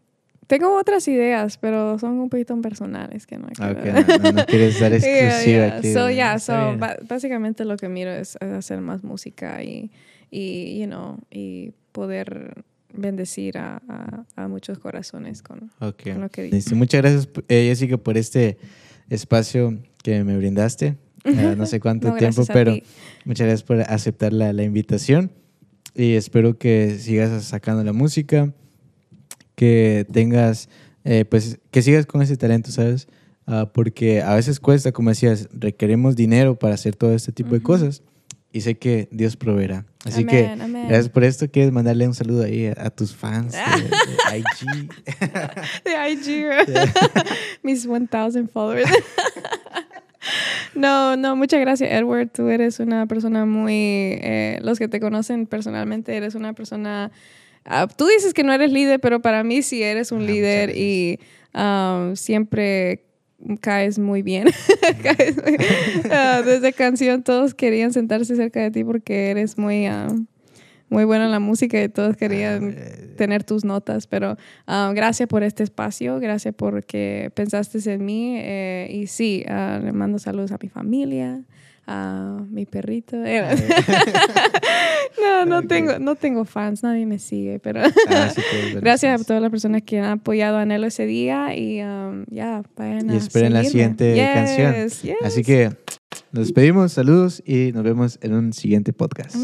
tengo otras ideas, pero son un poquito personales que no quiero- ok, no, quieres dar Yeah, exclusiva yeah. aquí. So, yeah, so, básicamente lo que miro es hacer más música y, y you know, y poder bendecir a, a, a muchos corazones con, Ok. con lo que. Listo. Muchas gracias, eh, Jessica, por este espacio que me brindaste. Eh, no sé cuánto No, tiempo, pero muchas gracias por aceptar la, la invitación. Y espero que sigas sacando la música, que tengas, eh, pues, que sigas con ese talento, ¿sabes? Ah, porque a veces cuesta, como decías, requerimos dinero para hacer todo este tipo de Ujú. cosas. Y sé que Dios proveerá. Así que Amén, gracias por esto. ¿Quieres mandarle un saludo ahí a, a tus fans de, Ah. de IG? De IG. Mis 1000 followers. no, no, muchas gracias, Edward. Tú eres una persona muy. eh, los que te conocen personalmente, eres una persona. ah, tú dices que no eres líder, pero para mí sí eres un Ah, líder y um, siempre caes muy bien. Caes muy- ah, desde canción todos querían sentarse cerca de ti porque eres muy. ah, muy buena en la música y todos querían eh, tener tus notas, pero ah, gracias por este espacio, gracias porque pensaste en mí eh, y sí, ah, le mando saludos a mi familia, a mi perrito. Eh, no, no tengo, no tengo fans, nadie me sigue, pero Ah, pues, gracias a buenas. todas las personas que han apoyado a Anhelo ese día y um, ya, vayan Y esperen la siguiente canción. Yes. Así que nos despedimos, saludos y nos vemos en un siguiente podcast.